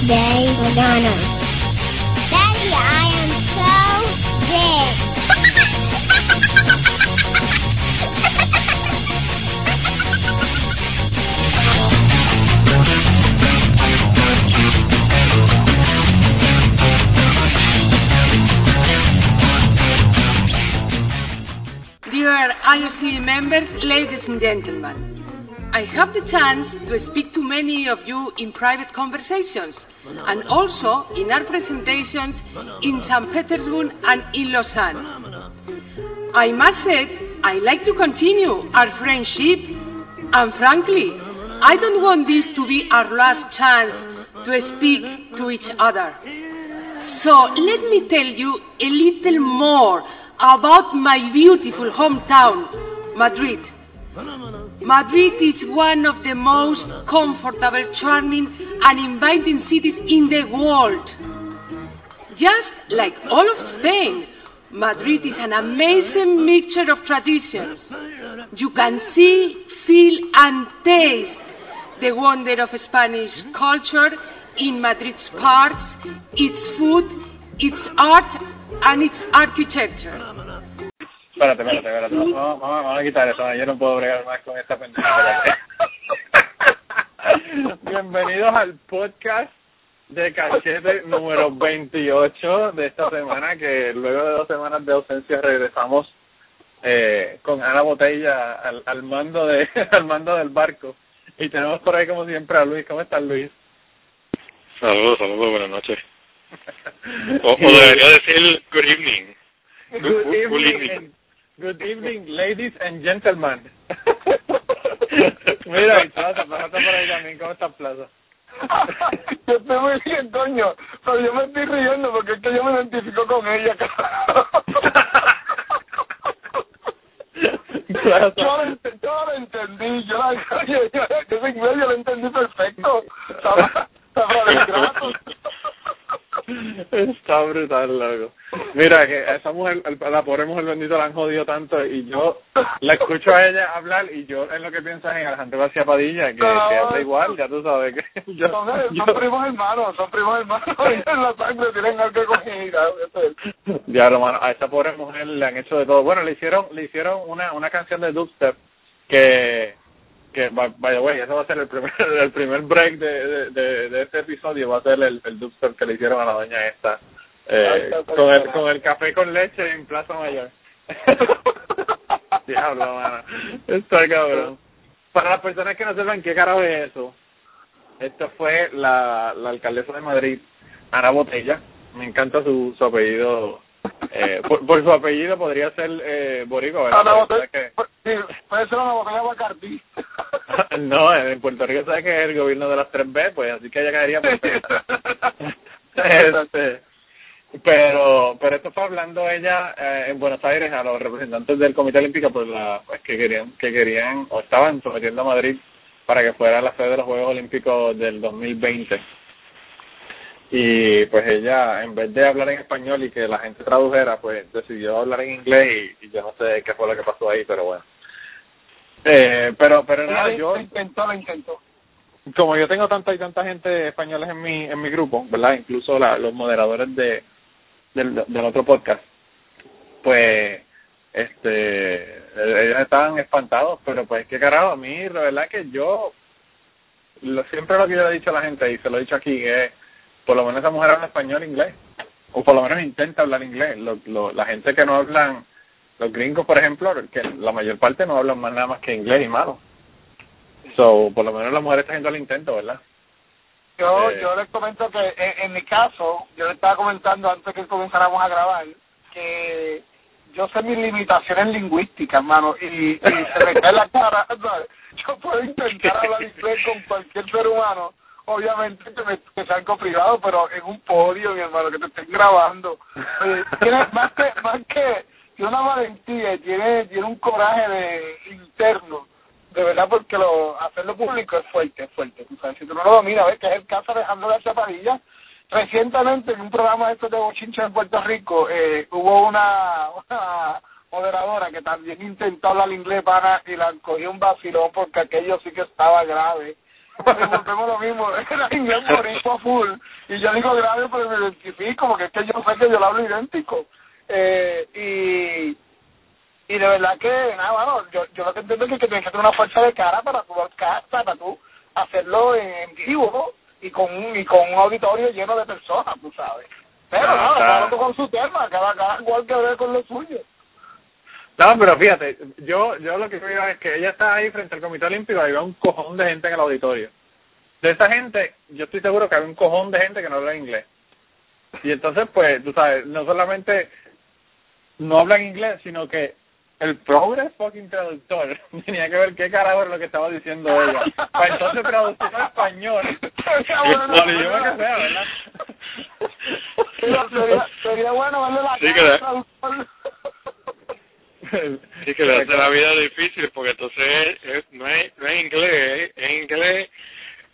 today, Madonna. Daddy, I am so big. Dear IOC members, ladies and gentlemen, I have the chance to speak many of you in private conversations and also in our presentations in St. Petersburg and in Lausanne. I must say, I like to continue our friendship and frankly, I don't want this to be our last chance to speak to each other. So let me tell you a little more about my beautiful hometown, Madrid. Madrid is one of the most comfortable, charming, and inviting cities in the world. Just like all of Spain, Madrid is an amazing mixture of traditions. You can see, feel, and taste the wonder of Spanish culture in Madrid's parks, its food, its art, and its architecture. Espérate, espérate, espérate. Vamos, vamos, vamos a quitar eso. Yo no puedo bregar más con esta pendeja. Bienvenidos al podcast de Cachete número 28 de esta semana, que luego de dos semanas de ausencia regresamos eh, con Ana Botella al, al mando de al mando del barco. Y tenemos por ahí, como siempre, a Luis. ¿Cómo estás, Luis? Saludos, saludos, buenas noches. O, o debería decir good evening. Good, Good- good evening, evening. Good evening, ladies and gentlemen. Mira, Plaza, Plaza está por ahí también. ¿Cómo está Plaza? yo estoy muy bien, coño, pero yo me estoy riendo porque es que yo me identifico con ella, Plaza. yo, yo lo entendí, yo, la, yo, yo, yo inglés yo lo entendí perfecto. De grato. Está brutal, loco. Mira, que a esa mujer, la pobre mujer bendita la han jodido tanto y yo la escucho a ella hablar y yo en lo que pienso es en Alejandro García Padilla, que, que habla igual, ya tú sabes que yo, Son, primos hermanos, son primos hermanos, en la sangre tienen algo coger. Ya, hermano, a esa pobre mujer le han hecho de todo. Bueno, le hicieron le hicieron una una canción de dubstep que que by, the way, eso va a ser el primer el primer break de de, de, de este episodio va a ser el, el dubstep que le hicieron a la doña esta eh, con el con el café con leche en Plaza Mayor. Diablo, mano. Está cabrón. Para las personas que no sepan qué carajo es eso, esto fue la, la alcaldesa de Madrid, Ana Botella. Me encanta su, su apellido. Eh, por, por su apellido podría ser eh, boricua, ¿verdad? Porque botella, sí, puede ser una botella Bacardí. que- no, en Puerto Rico sabes que es el gobierno de las 3B, pues así que ella caería perfecta. este, pero pero esto fue hablando ella eh, en Buenos Aires a los representantes del Comité Olímpico por la pues que querían que querían o estaban sometiendo a Madrid para que fuera la sede de los Juegos Olímpicos del 2020 y pues ella en vez de hablar en español y que la gente tradujera pues decidió hablar en inglés y, y yo no sé qué fue lo que pasó ahí pero bueno eh, pero pero nada yo Lo intentó, lo intentó. como yo tengo tanta y tanta gente española en mi en mi grupo, ¿verdad? Incluso la, los moderadores de del, del otro podcast, pues este ellos estaban espantados, pero pues qué carajo, a mí la verdad que yo lo, siempre lo que yo le he dicho a la gente y se lo he dicho aquí es por lo menos esa mujer habla español e inglés o por lo menos intenta hablar inglés. Lo, lo, la gente que no hablan los gringos, por ejemplo, que la mayor parte no hablan más nada más que inglés y malo. So, por lo menos la mujer está haciendo el intento, ¿verdad? Yo, Eh. yo les comento que en, en mi caso, yo le estaba comentando antes que comenzáramos a grabar, que yo sé mis limitaciones lingüísticas, hermano, y, y se me cae la cara. ¿sabes? Yo puedo intentar hablar inglés con cualquier ser humano, obviamente que, me, que sea algo privado, pero en un podio, mi hermano, que te estén grabando. Eh, tiene más que, más que, tiene una valentía, tiene, tiene un coraje de interno de verdad porque lo hacerlo público es fuerte, es fuerte. Tú sabes, si tú no lo dominas, ves que es el caso de Alejandro García. Recientemente en un programa de estos de Bochincha en Puerto Rico eh, hubo una, moderadora que también intentó hablar inglés para y la cogió un vacilón porque aquello sí que estaba grave. volvemos lo mismo, era inglés boricua full, y yo digo grave pero me identifico, porque es que yo sé que yo lo hablo idéntico, eh, y y de verdad que, nada, bueno, yo, yo lo que entiendo es que tienes que tener una fuerza de cara para tu para tú hacerlo en vivo y con un, y con un auditorio lleno de personas, tú sabes. Pero Ah, nada, cada uno con su tema, cada, cada cual que ver con lo suyo. No, pero fíjate, yo yo lo que veo es que ella está ahí frente al Comité Olímpico y había un cojón de gente en el auditorio. De esa gente, yo estoy seguro que había un cojón de gente que no habla inglés. Y entonces, pues, tú sabes, no solamente no hablan inglés, sino que el progress fucking traductor tenía que ver qué carajo era lo que estaba diciendo ella. Para entonces traducirlo al español. Al idioma que sea, ¿verdad? Mira, sería, sería bueno verle la Sí, cara traductor. Sí, que le hace la vida difícil porque entonces es- es- no, es, no es inglés, es inglés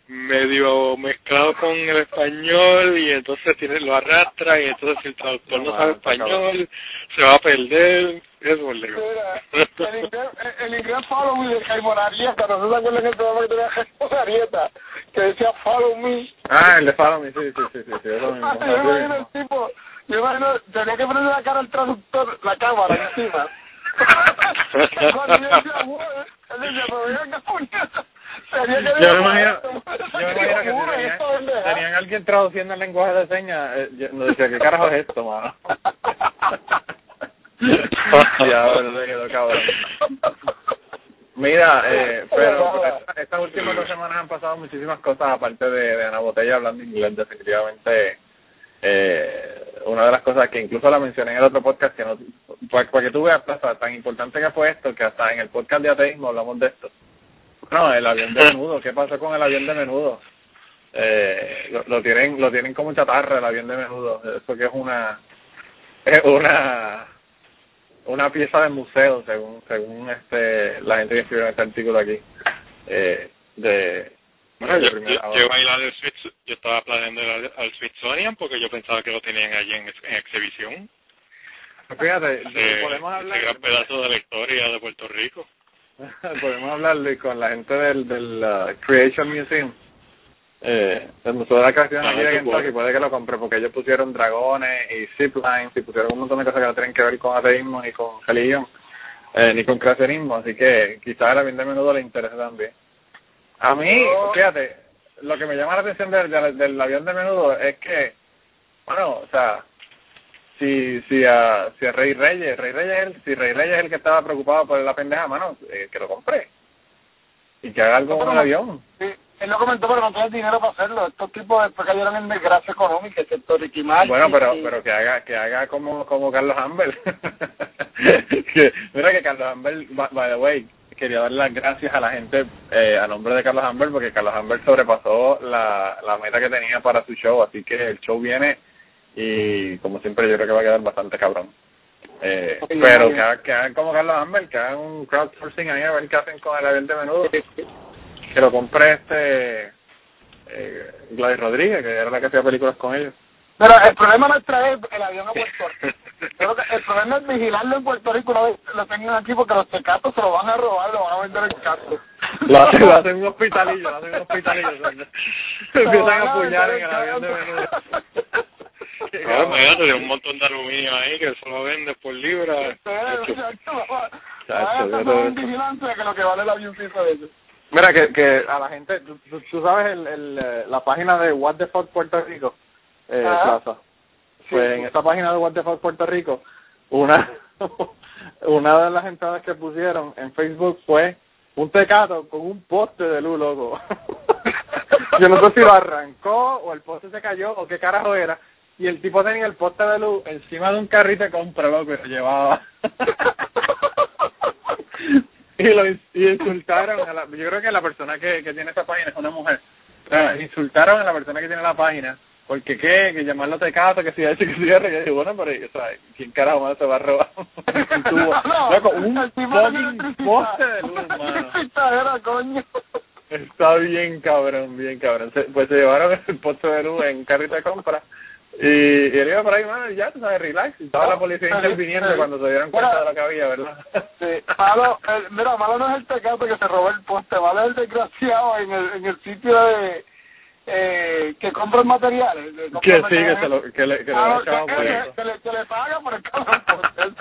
medio mezclado con el español y entonces tiene lo arrastra y entonces si el traductor no No, sabe español se va a perder, es un lío. Mira, el inglés, el, inglés follow me de Jaimon Arieta, no se acuerdan el programa que tenía Jaimon Arieta, que decía follow me. Ah, el de Follow Me, sí, sí, sí, sí, sí, eso mismo. yo imagino el tipo, yo imagino, tenía que ponerle la cara al traductor, la cámara encima. que cuando yo decía, él decía, pero venga, puñeta, que Yo me imagino, yo me imagino que "Bueno, si esto tenían, alguien traduciendo el lenguaje de señas, eh, yo no decía, ¿qué carajo es esto, mano? ya, bueno, se quedó cabrón. Mira, eh, pero pero esta- estas últimas dos semanas han pasado muchísimas cosas, aparte de, de Ana Botella hablando inglés, definitivamente. Eh, una de las cosas que incluso la mencioné en el otro podcast, que no, para, para que tú veas, Plaza, tan importante que fue esto, que hasta en el podcast de ateísmo hablamos de esto. No, el avión de menudo, ¿qué pasó con el avión de menudo? Eh, lo, lo tienen lo tienen como chatarra el avión de menudo, eso que es una es una una pieza de museo según según este la gente que escribió este artículo aquí eh, de Bueno, yo, yo, hora. yo iba a ir al Smith- yo estaba planeando ir al, al Smithsonian porque yo pensaba que lo tenían allí en, en exhibición. fíjate Ese, podemos ese hablar gran pedazo de la historia de Puerto Rico. podemos hablarle con la gente del del uh, Creation Museum. Eh, el Museo de la Creación Ah, aquí de Kentucky puede que lo compre porque ellos pusieron dragones y ziplines y pusieron un montón de cosas que no tienen que ver con ateísmo ni con religión eh, ni con creacionismo así que quizás el avión de menudo le interese también. A mí fíjate lo que me llama la atención del, del, del avión de menudo es que bueno o sea si si a si a Rey Reyes Rey Reyes es el, si Rey Reyes es el que estaba preocupado por la pendeja mano eh, que lo compre y que haga algo con el avión Sí, él lo comentó, pero no tiene dinero para hacerlo. Estos tipos después cayeron en desgracia económica, excepto Ricky Martin. Bueno, pero y- pero que haga que haga como como Carlos Amber. que mira que Carlos Amber, by, by the way, quería dar las gracias a la gente eh, a nombre de Carlos Amber porque Carlos Amber sobrepasó la la meta que tenía para su show, así que el show viene y como siempre yo creo que va a quedar bastante cabrón. Eh, pero muy que, hagan como Carlos Amber, que hagan un crowdsourcing ahí a ver qué hacen con el avión de menudo. Que lo compre este eh, Gladys Rodríguez, que era la que hacía películas con ellos. Pero el problema no es traer el avión a Puerto Rico. Creo que el problema es vigilarlo en Puerto Rico una vez lo tengan aquí porque los tecatos se lo van a robar, lo van a vender en caso. Lo hacen, lo hacen un hospitalillo, lo hacen un hospitalillo. Se empiezan a apuñar en el avión de menudo. Claro, cabrón. imagínate, de un montón de aluminio ahí que eso lo vende por libra. Chacho, yo no te- es vigilancia que lo que vale el avioncito de ellos. Mira, que, que a la gente, tú, tú- sabes el, el, eh, la página de What the Fuck Puerto Rico, eh, Ajá. Plaza. Pues Sí. en esa página de What the Fuck Puerto Rico, una, una de las entradas que pusieron en Facebook fue un tecato con un poste de luz, loco. Yo no sé si lo arrancó o el poste se cayó o qué carajo era. Y el tipo tenía el poste de luz encima de un carrito de compra, loco, y lo llevaba. y lo y insultaron a la, yo creo que la persona que, que tiene esa página es una mujer O sea, insultaron a la persona que tiene la página porque qué que llamarlo tecato que si ha hecho que cierre yo digo bueno pero o sea quién carajo más se va a robar un tubo No, loco un fucking poste de luz coño. está bien cabrón bien cabrón Se- pues se llevaron el poste de luz en carrito de compra Y, y él iba por ahí, mano, ya, tú sabes, relax. Y estaba la policía sí, interviniendo sí. cuando se dieron cuenta Bueno, de lo que había, ¿verdad? Sí, malo, el- mira, malo no es el tecato que se robó el poste, malo es el desgraciado en el, en el sitio de eh, que compra el material. el de compra que sí, que, materiales. se lo, que le, que le Ah, que por eso. que, le, que le paga por el cabrón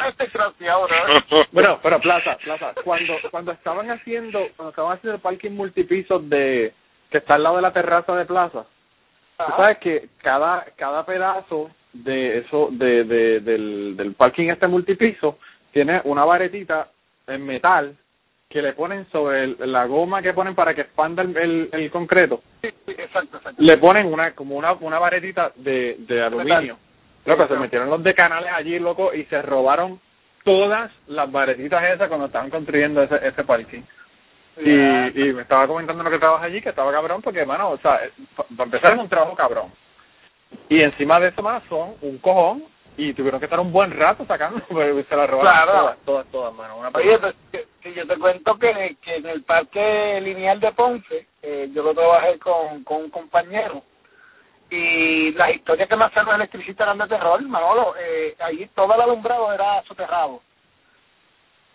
es desgraciado, ¿no? Bueno, pero Plaza, Plaza, cuando cuando estaban haciendo cuando estaban haciendo el parking multipiso de que está al lado de la terraza de Plaza, tú sabes que cada cada pedazo de eso de, de del del parking este multipiso tiene una varetita en metal que le ponen sobre el- la goma que ponen para que expanda el, el, el concreto Sí, sí, exacto, exacto. le ponen una como una una varetita de, de aluminio. Loco, se claro. metieron los decanales allí, loco, y se robaron todas las varetitas esas cuando estaban construyendo ese, ese parking. Y, y me estaba comentando lo que trabaja allí, que estaba cabrón, porque, hermano, o sea, para empezar es un trabajo cabrón. Y encima de eso más son un cojón, y tuvieron que estar un buen rato sacando, pero se la robaron Claro. todas, todas, todas, mano. Una Oye, pues, que, que yo te cuento que, que en el parque lineal de Ponce, eh, yo lo trabajé con, con un compañero, y las historias que me hacían los electricistas eran de terror, Manolo. Eh, allí todo el alumbrado era soterrado.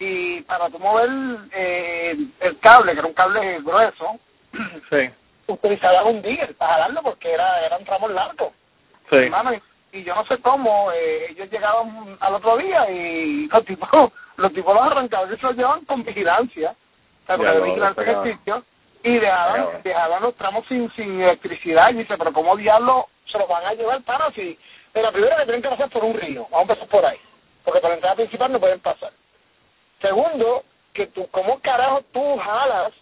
Y para tú mover eh, el cable, que era un cable grueso, sí, utilizaban un digger para jalarlo porque era eran tramos largos. sí. Hermano, y, y yo no sé cómo, eh, ellos llegaban al otro día y los tipos, los tipos los arrancaban y se los llevaban con vigilancia, o sea, porque lo, vigilancia en el sitio, y dejaban, dejaban los tramos sin, sin electricidad, y dice, pero ¿cómo diablo se los van a llevar para si? Mira, primero que tienen que pasar por un río, vamos a empezar por ahí, porque por la entrada principal no pueden pasar. Segundo, que tú, ¿cómo carajo tú jalas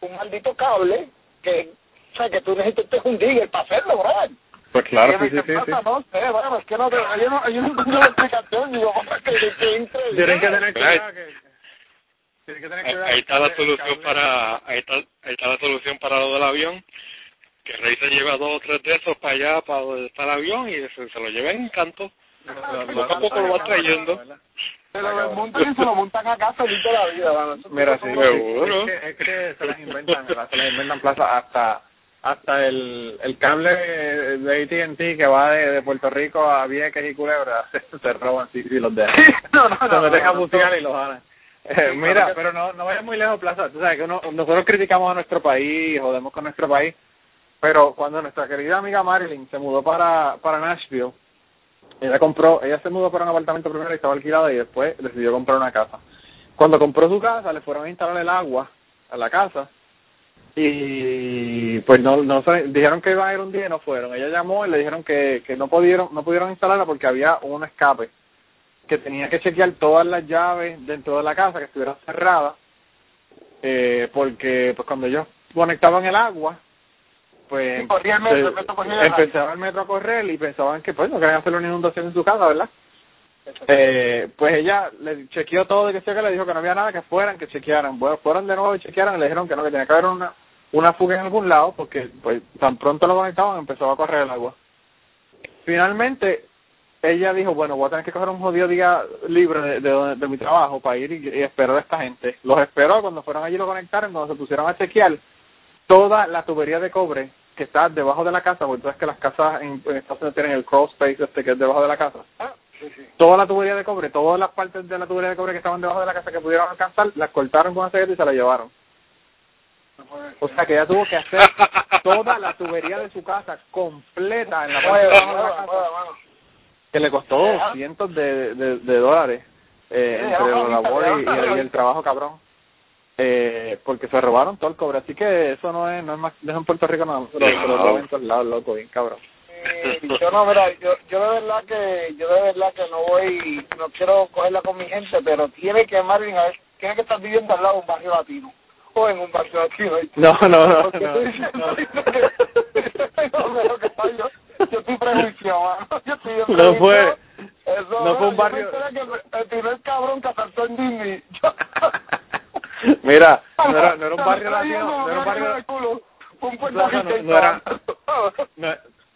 un maldito cable que, o sea, que tú necesitas un digger para hacerlo, brother? Pues claro, me sí, sí, sí. sí. "Pasa, No sé, bueno, es que no, te- yo no, yo no encuentro la explicación. Digo, "Joder, que, que, que increíble. Tienen que tener cuidado que... Tienen que tener Ahí, cuidado ahí está la solución para ahí está, ahí está la solución para lo del avión que Rey se lleva dos o tres de esos para allá para donde está el avión y se, se lo lleva en encanto poco a poco lo va trayendo Se lo desmontan y se lo montan acá feliz de la vida, mano. Mira, sí, Seguro. Es que, es que se las inventan, se las inventan plaza hasta hasta el, el cable de AT&T que va de, de Puerto Rico a Vieques y Culebra se, se roban si, si los dejan. Sí, no, no, se no, meten no, a no, musical y los ganan. Eh, Sí, mira, pero no no vayas muy lejos, Plaza. Tú sabes que uno, nosotros criticamos a nuestro país, jodemos con nuestro país, pero cuando nuestra querida amiga Marilyn se mudó para para Nashville, ella compró, ella se mudó para un apartamento primero y estaba alquilada y después decidió comprar una casa. Cuando compró su casa, le fueron a instalar el agua a la casa y pues no no sé, dijeron que iban a ir un día y no fueron. Ella llamó y le dijeron que que no pudieron no pudieron instalarla porque había un escape que tenía que chequear todas las llaves dentro de la casa que estuvieran cerradas eh, porque pues cuando ellos conectaban el agua pues Sí, corría el metro, se- el metro corría el empezaba el metro a correr y pensaban que pues no querían hacer una inundación en su casa verdad eh, pues ella le chequeó todo de que sea que le dijo que no había nada que fueran que chequearan. Bueno fueron de nuevo y chequearon y le dijeron que no que tenía que haber una una fuga en algún lado porque pues tan pronto lo conectaban empezaba a correr el agua. Finalmente ella dijo bueno voy a tener que coger un jodido día libre de, de, de mi trabajo para ir y, y esperar a esta gente los esperó cuando fueron allí lo conectaron cuando se pusieron a chequear toda la tubería de cobre que está debajo de la casa porque tú sabes que las casas en, en Estados Unidos tienen el crawl space este que es debajo de la casa Ah, sí, sí. toda la tubería de cobre, todas las partes de la tubería de cobre que estaban debajo de la casa que pudieron alcanzar, las cortaron con aceite y se la llevaron. No. O sea que ella tuvo que hacer toda la tubería de su casa completa en la parte de abajo de la casa, que le costó cientos de, de, de dólares eh, entre la labor y el trabajo cabrón. Eh, porque se robaron todo el cobre, así que eso no es no es más, no es en Puerto Rico, no, se lo, se lo roban en todos lados, loco, bien cabrón. Eh, yo no, mira, yo, yo de verdad que, yo de verdad que no voy, no quiero cogerla con mi gente, pero tiene que, Marvin, a ver, tiene que estar viviendo al lado de un barrio latino, o en un barrio latino. ¿oíste? No, no, no, Porque no, estoy diciendo no. que- no, que pasa, yo, yo estoy prejuiciado, mano. yo estoy bien No prejuiciado. fue- Eso, no fue un yo barrio- enteré que el primer cabrón que asaltó en Disney, yo- Mira, no era, no era un barrio latino, no era un barrio Plaza, no- era- no,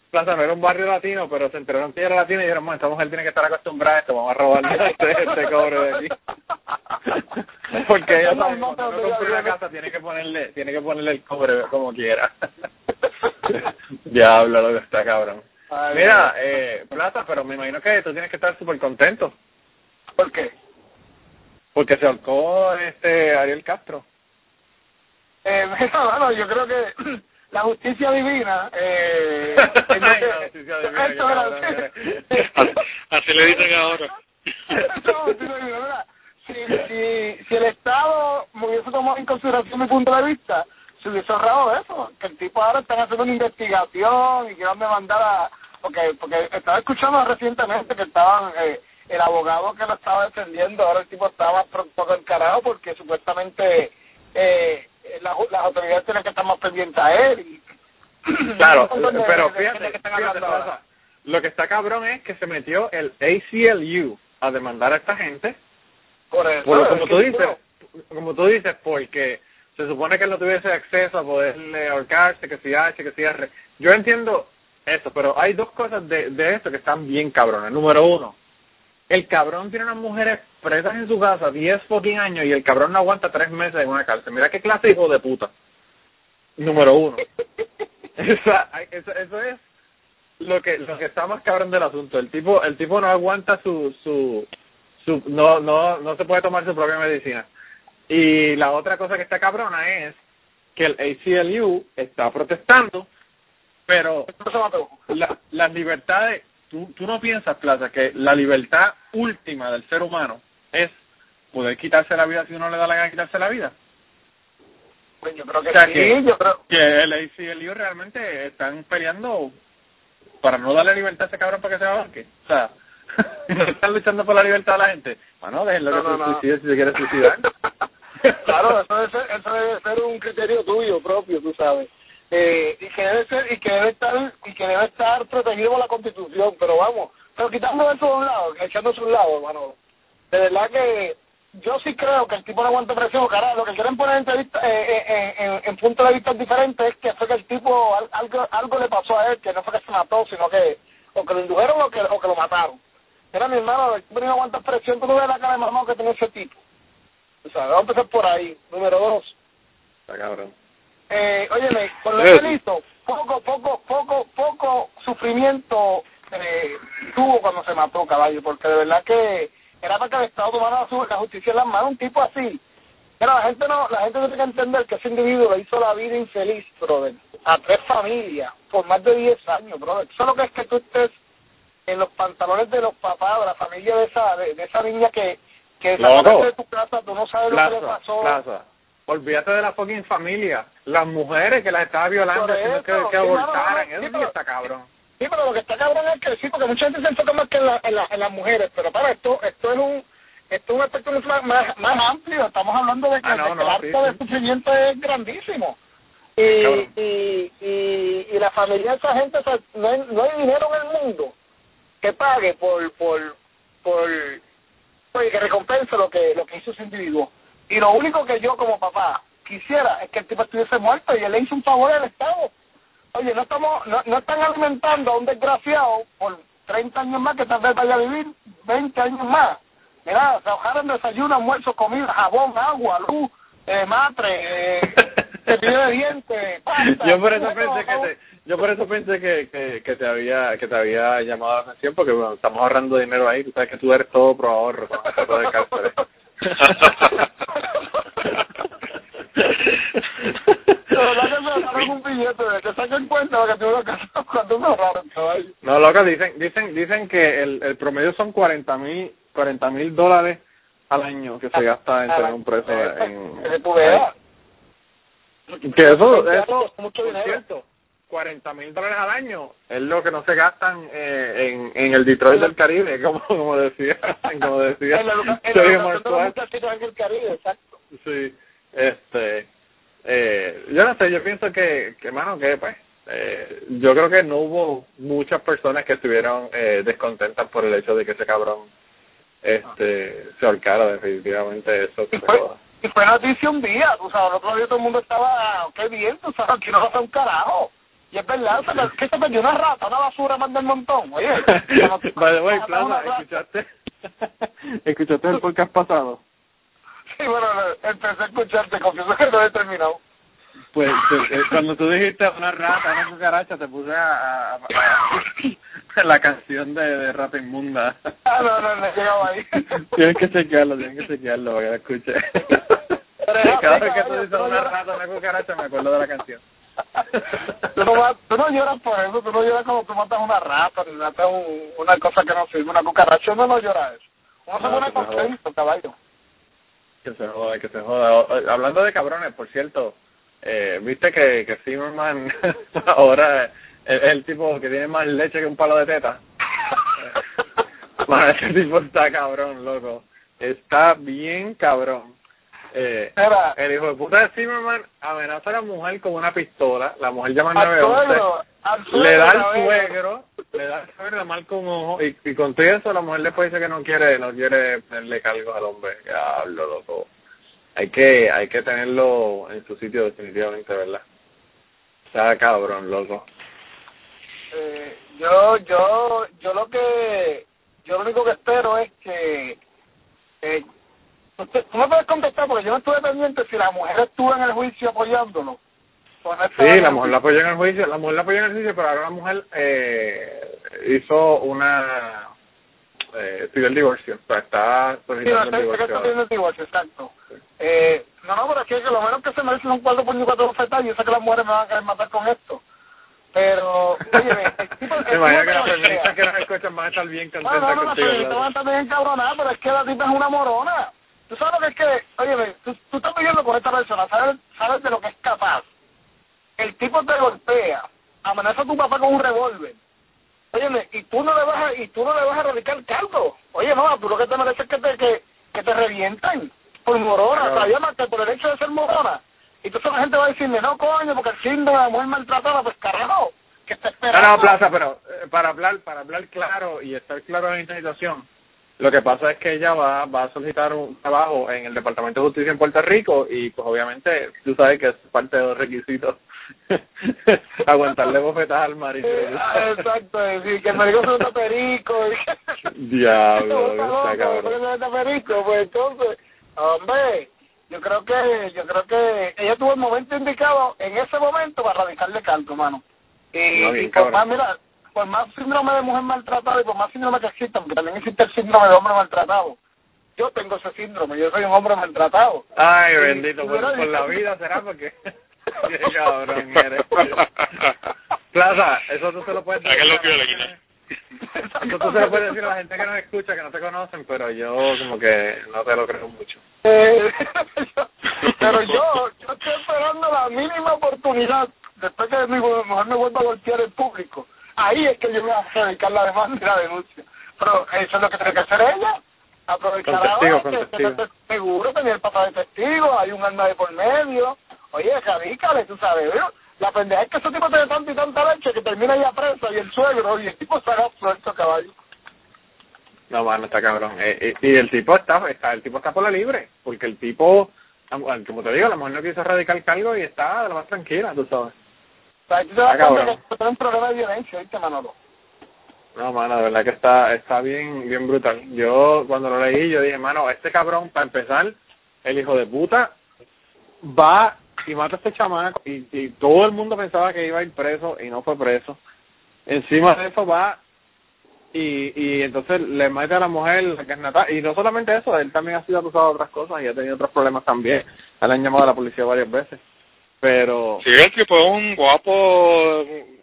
Plaza no era un barrio latino, pero se enteraron que era latina y dijeron, bueno, esta mujer tiene que estar acostumbrada a esto, vamos a robarle este, este cobre de aquí. Porque ella sabe cuando uno compra una casa tiene que ponerle, tiene que ponerle el cobre como quiera. Diablo, lo que está cabrón. Mira, eh, Plata, pero me imagino que tú tienes que estar súper contento ¿Por qué? Porque se ahorcó este Ariel Castro. Eh, bueno, yo creo que la justicia divina... Eh, Ay, la justicia divina, Esto cabrón Así, así le dicen ahora. Si, si, si el Estado me hubiese tomado en consideración mi punto de vista, se hubiese ahorrado eso, que el tipo ahora están haciendo una investigación y que van a mandar a... Porque, porque estaba escuchando recientemente que estaban... Eh, el abogado que lo estaba defendiendo, ahora el tipo estaba poco encarado porque supuestamente eh, las, las autoridades tienen que estar más pendientes a él. Y, Claro, de- pero de fíjate, gente que están fíjate, lo que está cabrón es que se metió el ACLU a demandar a esta gente Por eso, Por como tú dices, como tú dices, porque se supone que él no tuviese acceso a poderle ahorcarse, que si H, que si R. Yo entiendo eso, pero hay dos cosas de, de esto que están bien cabrones. Número uno, el cabrón tiene unas mujeres presas en su casa 10 fucking años y el cabrón no aguanta tres meses en una cárcel. Mira qué clase de hijo de puta. Número uno. Esa- eso, eso es lo que lo que está más cabrón del asunto. El tipo el tipo no aguanta su su su no no no se puede tomar su propia medicina. Y la otra cosa que está cabrona es que el ACLU está protestando, pero la, las libertades, tú, tú no piensas, Plaza, que la libertad última del ser humano es poder quitarse la vida si uno le da la gana de quitarse la vida. Pues yo creo que O sea sí, que- yo creo... Que el ACLU realmente están peleando para no darle libertad a ese cabrón para que se abarque. O sea, no están luchando por la libertad de la gente. Bueno, déjenlo No, que no, se no. suicide si se quiere suicidar. claro, eso debe, ser, eso debe ser un criterio tuyo propio, tú sabes. Eh, y que debe ser y que debe estar y que debe estar protegido por la Constitución, pero vamos, pero quitando eso de un lado, echándose a un lado, hermano. De verdad que yo sí creo que el tipo no aguanta presión, carajo, lo que quieren poner en, entrevista, eh, eh, eh, en, en punto de vista diferente es que fue que el tipo al- algo algo le pasó a él, que no fue que se mató, sino que o que lo indujeron o que o que lo mataron. Era mi hermano, el tipo no aguanta presión, tú no ves la cara de mamá que tiene ese tipo. O sea, vamos a empezar por ahí. Número dos. Está cabrón. Eh, óyeme, con Eh. delitos, poco, poco, poco, poco sufrimiento eh, tuvo cuando se mató, caballo, porque de verdad que era para que el Estado tomara la justicia en las manos, un tipo así. Pero la gente no, la gente tiene que entender que ese individuo le hizo la vida infeliz, brother, a tres familias, por más de 10 años, brother. Eso es lo que es que tú estés en los pantalones de los papás, de la familia de esa, de, de esa niña que, que sacaste de tu casa, tú no sabes lo que le pasó. plaza. Olvídate de la fucking familia. Las mujeres que las estaba violando, que, eso, que no, no, abortaran. no, Eso sí, sí pero- está cabrón. Sí, pero lo que está cabrón es que sí, porque mucha gente se enfoca más que en, la, en, la, en las mujeres, pero para esto esto es un esto es un aspecto mucho más, más, más amplio, estamos hablando de que, Ah, no, de que no, el sí, acto de sí. sufrimiento es grandísimo. Y, Cabrón. y, y, y la familia de esa gente, o sea, no, hay, no hay dinero en el mundo que pague por, por, por, oye, que recompense lo que, lo que hizo ese individuo. Y lo único que yo como papá quisiera es que el tipo estuviese muerto y él le hizo un favor al Estado. Oye, no estamos, no, no están alimentando a un desgraciado por 30 años más que tal vez vaya a vivir 20 años más. Mira, se ahogaron desayuno, almuerzo, comida, jabón, agua, luz, eh, matre, eh, cepillo de dientes, pasta. yo por eso pensé que te, yo por eso pensé que, que, que te había que te había llamado la atención porque bueno, estamos ahorrando dinero ahí tú sabes que tú eres todo pro ahorro con esto de cárceles verdad que me sacaron un billete de que saquen cuenta de que tengo que hacer cuando me ahorraron, caballo. no loco dicen dicen dicen que el, el promedio son cuarenta mil cuarenta mil dólares al año que se gasta en tener un preso en Que tú veas. que eso eso mucho dinero. cierto 40 mil dólares al año es lo que no se gastan eh, en, en el Detroit del Caribe como como decía como decía En la en la Martual. muchachitos en el Caribe, exacto. Sí, este, eh, yo no sé, yo pienso que, que mano, que pues, eh, yo creo que no hubo muchas personas que estuvieron eh, descontentas por el hecho de que ese cabrón, este, se ahorcara definitivamente eso. Y fue, y fue noticia un día, tú sabes, el otro día todo el mundo estaba, qué bien, tú sabes, aquí no pasa un carajo. Y es verdad, que se perdió una rata, una basura más del montón, oye. By the way, Plaza, ¿escuchaste? ¿Escuchaste el podcast pasado? Sí, bueno, empecé a escucharte, confieso que no he terminado. Pues, pues, eh, cuando tú dijiste una rata, una cucaracha, te puse a, a, a- la canción de, de Rata Inmunda. Ah, no, no, no he llegado ahí. tienes que chequearlo, tienes que chequearlo para que la escuche. es Cada vez que tú dices una rata, una cucaracha, me acuerdo de la canción. tú, no tú no lloras por eso, tú no lloras como tú matas una rata, ni matas un, una cosa que no sirve, una cucaracha, uno no llora eso. Uno se pone contento, caballo. Que se joda, que se joda. Hablando de cabrones, por cierto, eh, viste que, que Zimmerman ahora es es el tipo que tiene más leche que un palo de teta. Man, ese tipo está cabrón, loco. Está bien cabrón. Eh, Era, el hijo de puta de Zimmerman amenaza a la mujer con una pistola. La mujer llama al al 911. Le da al suegro, le da al suegro, marca un ojo y, y con todo eso la mujer después dice que no quiere, no quiere ponerle cargos al hombre. Diablo, loco. Hay que, hay que tenerlo en su sitio definitivamente, ¿verdad? Está cabrón, loco. Eh, yo, yo, yo lo que, yo lo único que espero es que, eh, usted, tú me puedes contestar porque yo no estuve pendiente si la mujer estuvo en el juicio apoyándolo. No Sí, la mujer la apoyó en el juicio, la mujer la apoyó en el juicio, pero ahora la mujer eh, hizo una, eh, pidió el divorcio, o sea, está Sí, no, solicitando sé, el que está divorcio. pidiendo el divorcio, exacto. Eh, no, no, pero es que, lo menos que se merece son cuatro puños y cuatro bofetadas. Yo sé que las mujeres me van a querer matar con esto. Pero, oye, el tipo, el Me imagino que las feministas que nos escuchan van a estar bien No, contentas no, no, no, contigo. pero ¿verdad? estaban también encabronadas, pero es que la tipa es una morona. Tú sabes lo que es que, oye, tú, tú estás viviendo con esta persona, sabes, sabes de lo que es capaz. El tipo te golpea, amenaza a tu papá con un revólver. Oye, y tú no le vas a, y tú no le vas a radicar cargo. Oye, no, tú lo que te mereces es que te, que, que te revientan por morona, Claro. todavía más que por el hecho de ser morona. Y entonces la gente va a decirme, no, coño, porque el síndrome de la mujer maltratada, pues carajo, que no, Plaza, pero eh, para hablar, para hablar claro y estar claro en esta situación, lo que pasa es que ella va, va a solicitar un trabajo en el Departamento de Justicia en Puerto Rico y pues obviamente tú sabes que es parte de los requisitos aguantarle bofetas al marido. Ah, exacto, decir, que el marido se meta perico. Diablo, Está cabrón. se perico, pues entonces, hombre, yo creo que, yo creo que ella tuvo el momento indicado en ese momento para radicarle canto, mano. Y, No, bien y por más, mira, por más síndrome de mujer maltratada y por más síndrome que exista, porque también existe el síndrome de hombre maltratado. Yo tengo ese síndrome, yo soy un hombre maltratado. Ay, bendito, por, por la vida será porque... Qué cabrón eres. Plaza, eso tú se lo puedes decir a la Violina. gente- Eso tú se lo puedes decir a la gente que nos escucha, que no te conocen, pero yo como que no te lo creo mucho. Eh, pero yo, yo estoy esperando la mínima oportunidad, después que mi mujer me vuelva a golpear el público. Ahí es que yo me voy a dedicar la demanda y la denuncia. Pero eso es lo que tiene que hacer ella. Aprovechar ahora que, que seguro, tener el papá de testigo, hay un arma de por medio. Oye, radícale, tú sabes, ¿no? La pendeja es que ese tipo tiene tanta y tanta leche que termina ya presa y el suegro y el tipo se haga suelto, caballo. No, mano, está cabrón. Eh, eh, y el tipo está, está, el tipo está por la libre, porque el tipo, como te digo, la mujer no quiso radicar cargo y está de lo más tranquila, tú sabes. O sea, tú te das cuenta cabrón. que tiene un problema de violencia, ¿viste, Manolo? No, mano, de verdad que está está bien bien brutal. Yo cuando lo leí, yo dije, mano, este cabrón, para empezar, el hijo de puta, va y mata a este chamaco y, y todo el mundo pensaba que iba a ir preso y no fue preso. Encima de eso va y, y entonces le mete a la mujer la que es Natalia. Y no solamente eso, él también ha sido acusado de otras cosas y ha tenido otros problemas también. Le han llamado a la policía varias veces. Pero... Sí, el tipo es un guapo,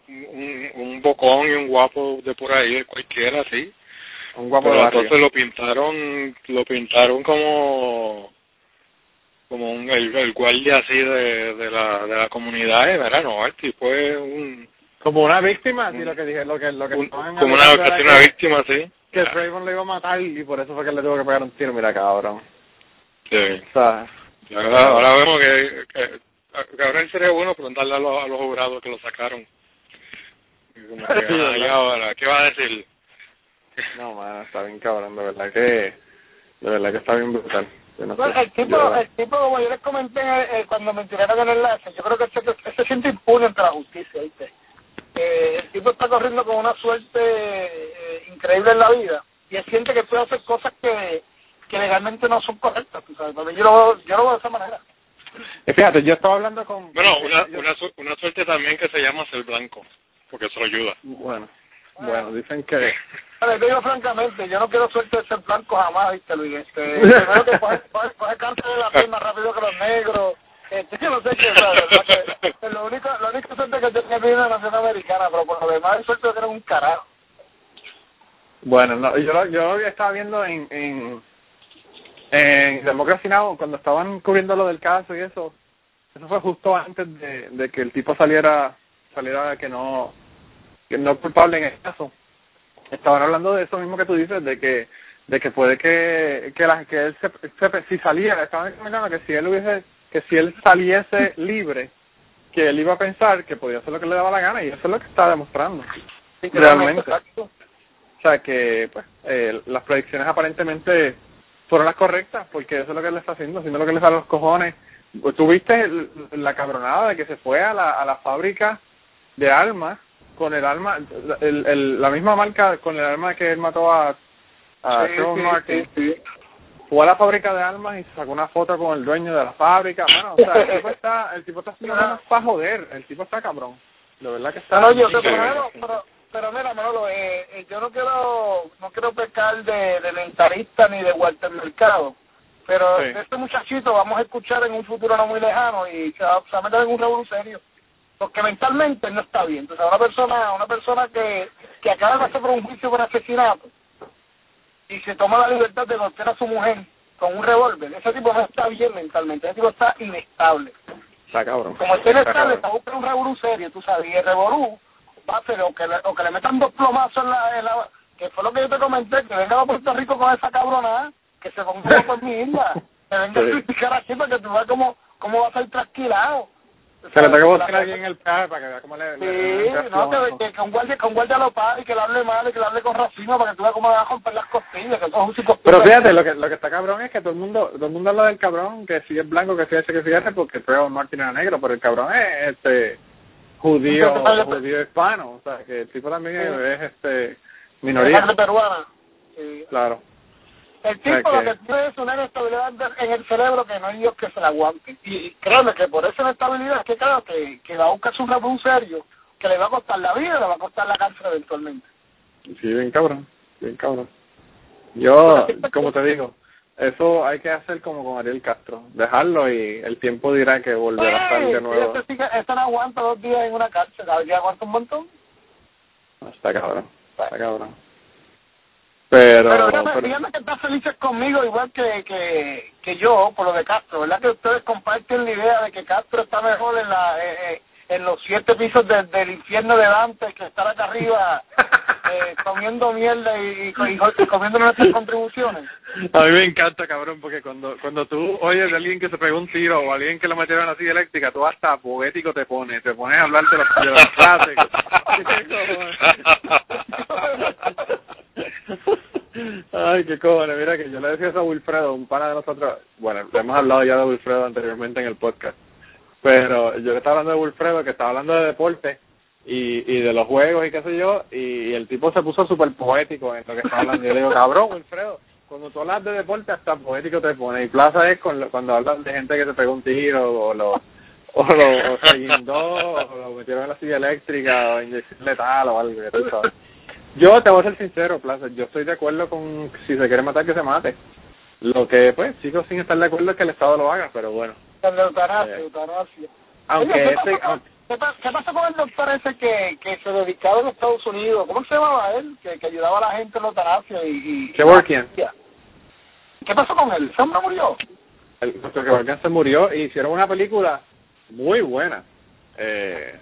un, un bocón y un guapo de por ahí, cualquiera, sí. Un guapo Pero entonces lo pintaron, lo pintaron como como un, el, el guardia así de, de la de la comunidad y verá no el tipo es un, Como una víctima, sí, lo que dije, lo que, lo que un- como una, casi una víctima sí que Trayvon le iba a matar y por eso fue que le tuvo que pegar un tiro, mira cabrón. sí O sea, ahora, ahora vemos que, que, que ahora sería bueno preguntarle a los, a los jurados que lo sacaron como que, Sí, ah, ¿verdad? ahora qué va a decir no, man, está bien cabrón, de verdad que, de verdad que está bien brutal. Yo no Bueno, sé, el tipo, yo- el tipo, como yo les comenté eh, cuando me tiraron el enlace, yo creo que se, se, se siente impune ante la justicia, ¿viste? Eh, el tipo está corriendo con una suerte eh, increíble en la vida y él siente que puede hacer cosas que, que legalmente no son correctas, tú sabes. Yo lo, veo- yo lo veo de esa manera. Y fíjate, yo estaba hablando con... bueno una yo- una, su- una suerte también que se llama ser blanco porque eso lo ayuda Bueno, Bueno, dicen que... Vale, te digo francamente, yo no quiero suerte de ser blanco jamás, ¿viste, Luis? Este, primero que coge, coge, coge cáncer de la piel más rápido que los negros. Este, yo no sé qué, ¿sabes? Que, que lo único, lo único suerte que tenía es la nación americana, pero por lo demás, suerte de tener un carajo. Bueno, no, yo, lo- yo lo estaba viendo en, en, en Democracy Now! cuando estaban cubriendo lo del caso y eso. Eso fue justo antes de, de que el tipo saliera saliera que no que no es culpable en el caso. Estaban hablando de eso mismo que tú dices, de que de que puede que que, la, que él se, se- si saliera, estaban comentando que si él hubiese que si él saliese libre, que él iba a pensar que podía hacer lo que le daba la gana y eso es lo que está demostrando. Realmente. O sea que, pues, eh, las predicciones aparentemente fueron las correctas, porque eso es lo que él está haciendo, haciendo lo que le sale a los cojones. ¿Tú viste el- la cabronada de que se fue a la, a la fábrica de armas con el arma, el, el, la misma marca con el arma que él mató a, a Sí, Trevor sí, Martin? sí, sí. Fue a la fábrica de armas y sacó una foto con el dueño de la fábrica. Bueno, o sea, el tipo está, el tipo está haciendo para joder, el tipo está cabrón. De verdad que está... No, yo te pero, pero, pero mira, Manolo, eh, eh, yo no quiero no quiero pecar de, de mentalista ni de Walter Mercado, pero este muchachito vamos a escuchar en un futuro no muy lejano y se va, se va a meter en un revolú serio. Porque mentalmente no está bien. Entonces, una persona una persona que, que acaba de pasar por un juicio por asesinato y se toma la libertad de golpear a su mujer con un revólver, ese tipo no está bien mentalmente, ese tipo está inestable. Está cabrón. Como Está inestable, está buscando un revolú serio, tú sabes, y el revolú va a ser o que le, o que le metan dos plomazos en la, en la... Que fue lo que yo te comenté, que venga a Puerto Rico con esa cabronada, que se ponga por mi isla, que venga a criticar aquí para que tú veas cómo, cómo va a ser trasquilado. Se le tengo que buscar a alguien en el peaje para que vea cómo le... Sí, le- no, que, que, un guardia, que un guardia lo pague y que le hable mal y que le hable con racismo para que tú veas cómo le va a romper las costillas, que eso es un psicopata. Pero fíjate, lo que lo que está cabrón es que todo el mundo todo el mundo habla del cabrón, que si es blanco, que si es que si es porque Trevor Martin era negro, pero el cabrón es este judío, judío hispano, o sea, que el tipo también es, es, este minoría, Sangre peruana. Sí. claro. El tipo O sea lo que- tiene es una inestabilidad en el cerebro que no hay Dios que se la aguante. Y, créeme que por esa inestabilidad es que claro que, que va a buscarse un revolú serio que le va a costar la vida le va a costar la cárcel eventualmente. Sí, bien cabrón, bien cabrón. Yo, como te digo, eso hay que hacer como con Ariel Castro, dejarlo y el tiempo dirá que volverá a estar de nuevo. Este, sí que- este no aguanta dos días en una cárcel, a ver, aguanta un montón. Está cabrón, está cabrón. Pero, Pero dígame, pero- dígame que están felices conmigo igual que, que, que yo por lo de Castro, ¿verdad? Que ustedes comparten la idea de que Castro está mejor en la eh, eh, en los siete pisos de- del infierno de Dante que estar acá arriba eh, comiendo mierda y, y, y comiendo nuestras contribuciones. A mí me encanta, cabrón, porque cuando cuando tú oyes de alguien que se pegó un tiro o alguien que lo metieron silla eléctrica, tú hasta poético te pones, te pones a hablar de los, de los clásicos. Ay, qué cojones, mira que yo le decía eso a Wilfredo, un pana de nosotros, bueno, hemos hablado ya de Wilfredo anteriormente en el podcast, pero yo le estaba hablando de Wilfredo, que estaba hablando de deporte y, de los juegos y qué sé yo, y, el tipo se puso súper poético en lo que estaba hablando, yo le digo, cabrón, Wilfredo, cuando tú hablas de deporte hasta poético te pone, y plaza es con lo- cuando hablas de gente que se pegó un tiro o lo o o se guindó, o lo metieron en la silla eléctrica o inyección letal o algo, que tú sabes. Yo te voy a ser sincero, Plaza, yo estoy de acuerdo con si se quiere matar que se mate. Lo que, pues, sigo sin estar de acuerdo es que el Estado lo haga, pero bueno. El eutanasia, Eh. eutanasia. Aunque Oye, ¿qué, ese, pasó con, ¿qué, pa- qué pasó con el doctor ese que, que se dedicaba en Estados Unidos? ¿Cómo se llamaba él? Que, que ayudaba a la gente en la eutanasia y... y Kevorkian. ¿Qué pasó con él? ¿Ese hombre murió? el doctor Kevorkian se murió y hicieron una película muy buena. Eh,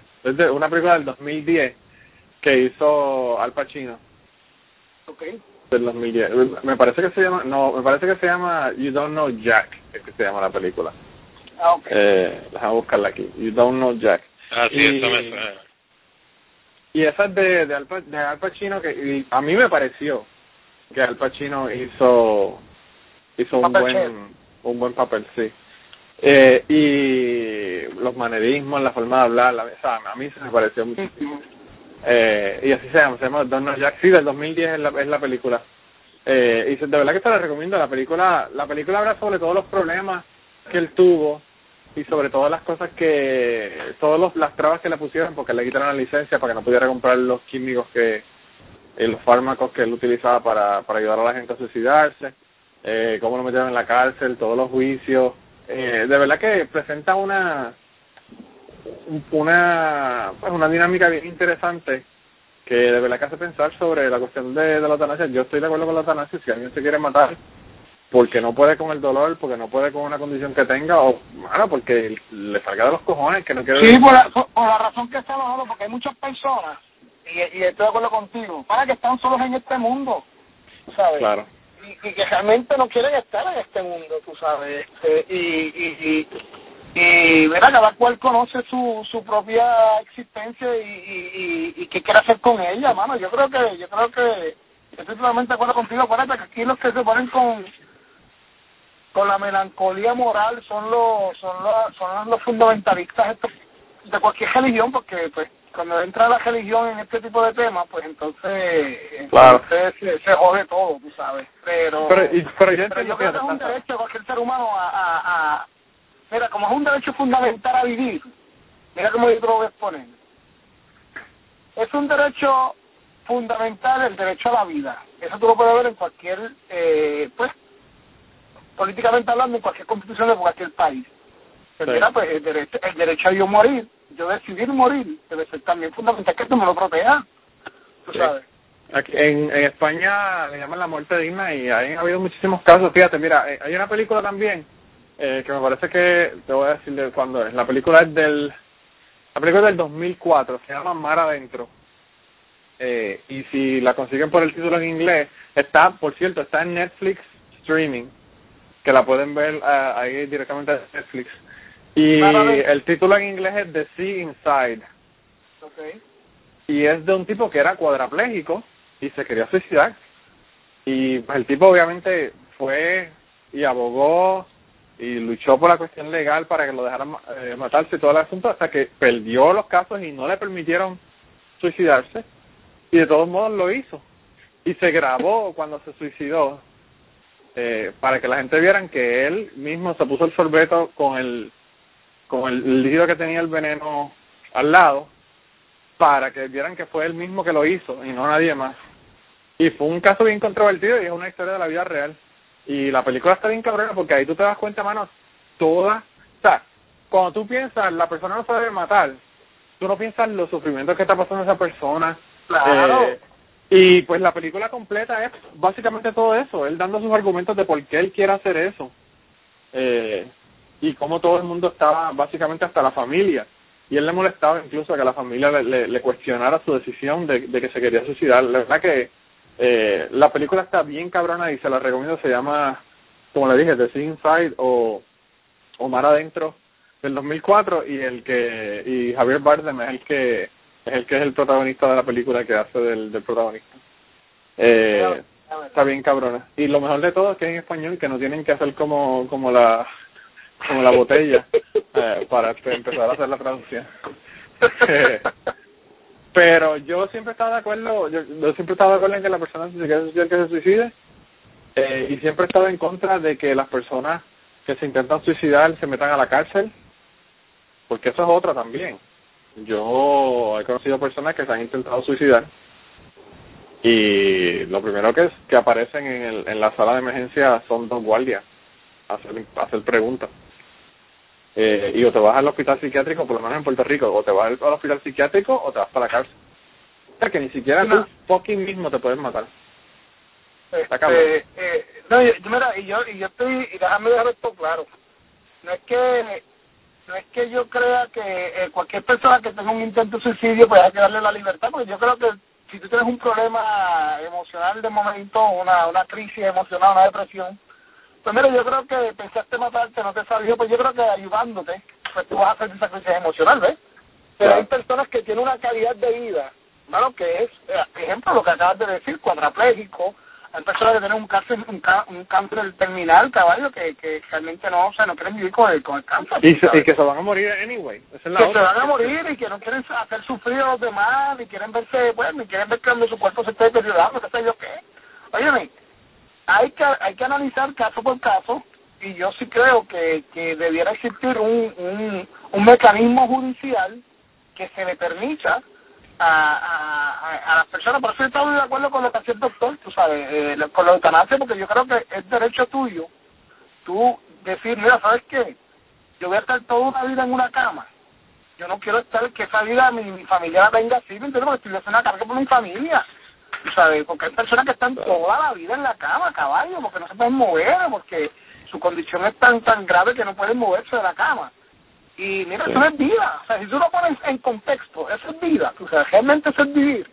una película del 2010 que hizo Al Pacino. Ok. del 2010. Me parece que se llama, no, me parece que se llama You Don't Know Jack, es que se llama la película. Ah, ok. Eh, déjame buscarla aquí. You Don't Know Jack. Ah, sí, Y- eso me suena. Y esa es de, de, Al, Pa- de Al Pacino que y a mí me pareció que Al Pacino hizo hizo un buen chef. un buen papel, sí. Eh, y los manerismos, la forma de hablar, la, o sea, a mí se me pareció muchísimo. Eh, y así se llama, se llama Don't Jack. Sí, del 2010 es la, es la película. Eh, y de verdad que te la recomiendo. La película la película habla sobre todos los problemas que él tuvo y sobre todas las cosas que, todas las trabas que le pusieron porque le quitaron la licencia para que no pudiera comprar los químicos que, los fármacos que él utilizaba para, para ayudar a la gente a suicidarse, eh, cómo lo metieron en la cárcel, todos los juicios. Eh, de verdad que presenta una una pues una dinámica bien interesante que de verdad que hace pensar sobre la cuestión de, de la eutanasia. Yo estoy de acuerdo con la eutanasia. Si alguien se quiere matar porque no puede con el dolor, porque no puede con una condición que tenga, o bueno, porque le salga de los cojones, que no quiere... Sí, por la, por la razón que está bajando, porque hay muchas personas, y, y estoy de acuerdo contigo, para que están solos en este mundo, ¿sabes? Claro. Y, y que realmente no quieren estar en este mundo, tú sabes. Este, y, y, y, y mira, cada cual conoce su, su propia existencia y, y, y, y qué quiere hacer con ella, mano. Yo creo que, yo creo que, estoy totalmente de acuerdo contigo. Acuérdate que aquí los que se ponen con con la melancolía moral son los son los son los fundamentalistas estos de cualquier religión porque pues cuando entra la religión en este tipo de temas pues entonces Claro. entonces se, se jode todo tú sabes pero Pero, y, pero yo pero yo creo que es un derecho de cualquier ser humano a, a, a mira como es un derecho fundamental a vivir mira cómo yo te lo voy a exponer es un derecho fundamental el derecho a la vida eso tú lo puedes ver en cualquier eh, pues políticamente hablando en cualquier constitución de cualquier país pues Sí. mira pues el derecho el derecho a yo morir yo decidir morir debe ser también fundamental que tú me lo protejas tú Sí. sabes Aquí, en, en España le llaman la muerte digna y ahí ha habido muchísimos casos. Fíjate, mira, eh, hay una película también eh, que me parece que, te voy a decir de cuándo es. La película es del, la película es del 2004, se llama Mar Adentro. Eh, y si la consiguen por el título en inglés, está, por cierto, está en Netflix Streaming, que la pueden ver ah, ahí directamente en Netflix. Y el título en inglés es The Sea Inside okay y es de un tipo que era cuadraplégico y se quería suicidar. Y pues el tipo obviamente fue y abogó y luchó por la cuestión legal para que lo dejaran eh, matarse y todo el asunto hasta que perdió los casos y no le permitieron suicidarse y de todos modos lo hizo y se grabó cuando se suicidó eh, para que la gente vieran que él mismo se puso el sorbeto con el con el líquido que tenía el veneno al lado para que vieran que fue él mismo que lo hizo y no nadie más. Y fue un caso bien controvertido y es una historia de la vida real. Y la película está bien cabrona porque ahí tú te das cuenta, mano, toda, o sea, cuando tú piensas, la persona no se debe matar, tú no piensas los sufrimientos que está pasando esa persona. Claro. Eh, y pues la película completa es básicamente todo eso, él dando sus argumentos de por qué él quiere hacer eso. Eh, y cómo todo el mundo estaba, básicamente hasta la familia. Y él le molestaba incluso que la familia le, le, le cuestionara su decisión de, de que se quería suicidar. La verdad que eh, la película está bien cabrona y se la recomiendo. Se llama, como le dije, The Sea Inside o, o Mar Adentro del 2004 y el que y Javier Bardem es el que es el que es el protagonista de la película que hace del, del protagonista. Eh, está bien cabrona. Y lo mejor de todo es que es en español, que no tienen que hacer como como la como la botella eh, para empezar a hacer la traducción. Pero yo siempre estaba de acuerdo, yo, yo siempre estaba de acuerdo en que la persona se quiere suicidar que se suicide eh, y siempre he estado en contra de que las personas que se intentan suicidar se metan a la cárcel porque eso es otra también. Yo he conocido personas que se han intentado suicidar y lo primero que que aparecen en, el, en la sala de emergencia son dos guardias hacer, hacer preguntas. Eh, y o te vas al hospital psiquiátrico, por lo menos en Puerto Rico, o te vas al, al hospital psiquiátrico o te vas para la cárcel. O sea que ni siquiera No. tú fucking mismo te puedes matar. Está Este, eh, no, yo, yo, mira, y yo, y yo estoy, y déjame dejar esto claro. No es que, no es que yo crea que eh, cualquier persona que tenga un intento de suicidio, pues hay que darle la libertad, porque yo creo que si tú tienes un problema emocional de momento, una, una crisis emocional, una depresión, pues mira, yo creo que pensaste matarte, no te salió, pues yo creo que ayudándote, pues tú vas a hacer esa crisis emocional, ¿ves? Pero Claro. hay personas que tienen una calidad de vida, bueno, que es, eh, ejemplo, lo que acabas de decir, cuadraplégico, hay personas que tienen un cáncer, un, un cáncer terminal, caballo, que, que realmente no, o sea, no quieren vivir con el, con el cáncer. Y, se- ¿sabes? y que se van a morir anyway. Esa es la que se van a morir y que no quieren hacer sufrir a los demás, ni quieren verse, bueno, ni quieren ver cuando su cuerpo se esté deteriorando, qué sé yo qué. Óyeme, hay que, hay que analizar caso por caso y yo sí creo que, que debiera existir un, un, un mecanismo judicial que se le permita a, a, a las personas. Por eso yo estoy de acuerdo con lo que hace el doctor, tú sabes, eh, con la eutanasia, porque yo creo que es derecho tuyo tú decir, mira, ¿sabes qué? Yo voy a estar toda una vida en una cama. Yo no quiero estar que esa vida mi, mi familia la venga así, ¿me entiendes? Porque estoy haciendo una carga por mi familia. ¿Tú ¿Sabes? Porque hay personas que están toda la vida en la cama, caballo, porque no se pueden mover, porque su condición es tan tan grave que no pueden moverse de la cama. Y mira, eso no es vida. O sea, si tú lo pones en contexto, eso es vida. O sea, realmente eso es vivir.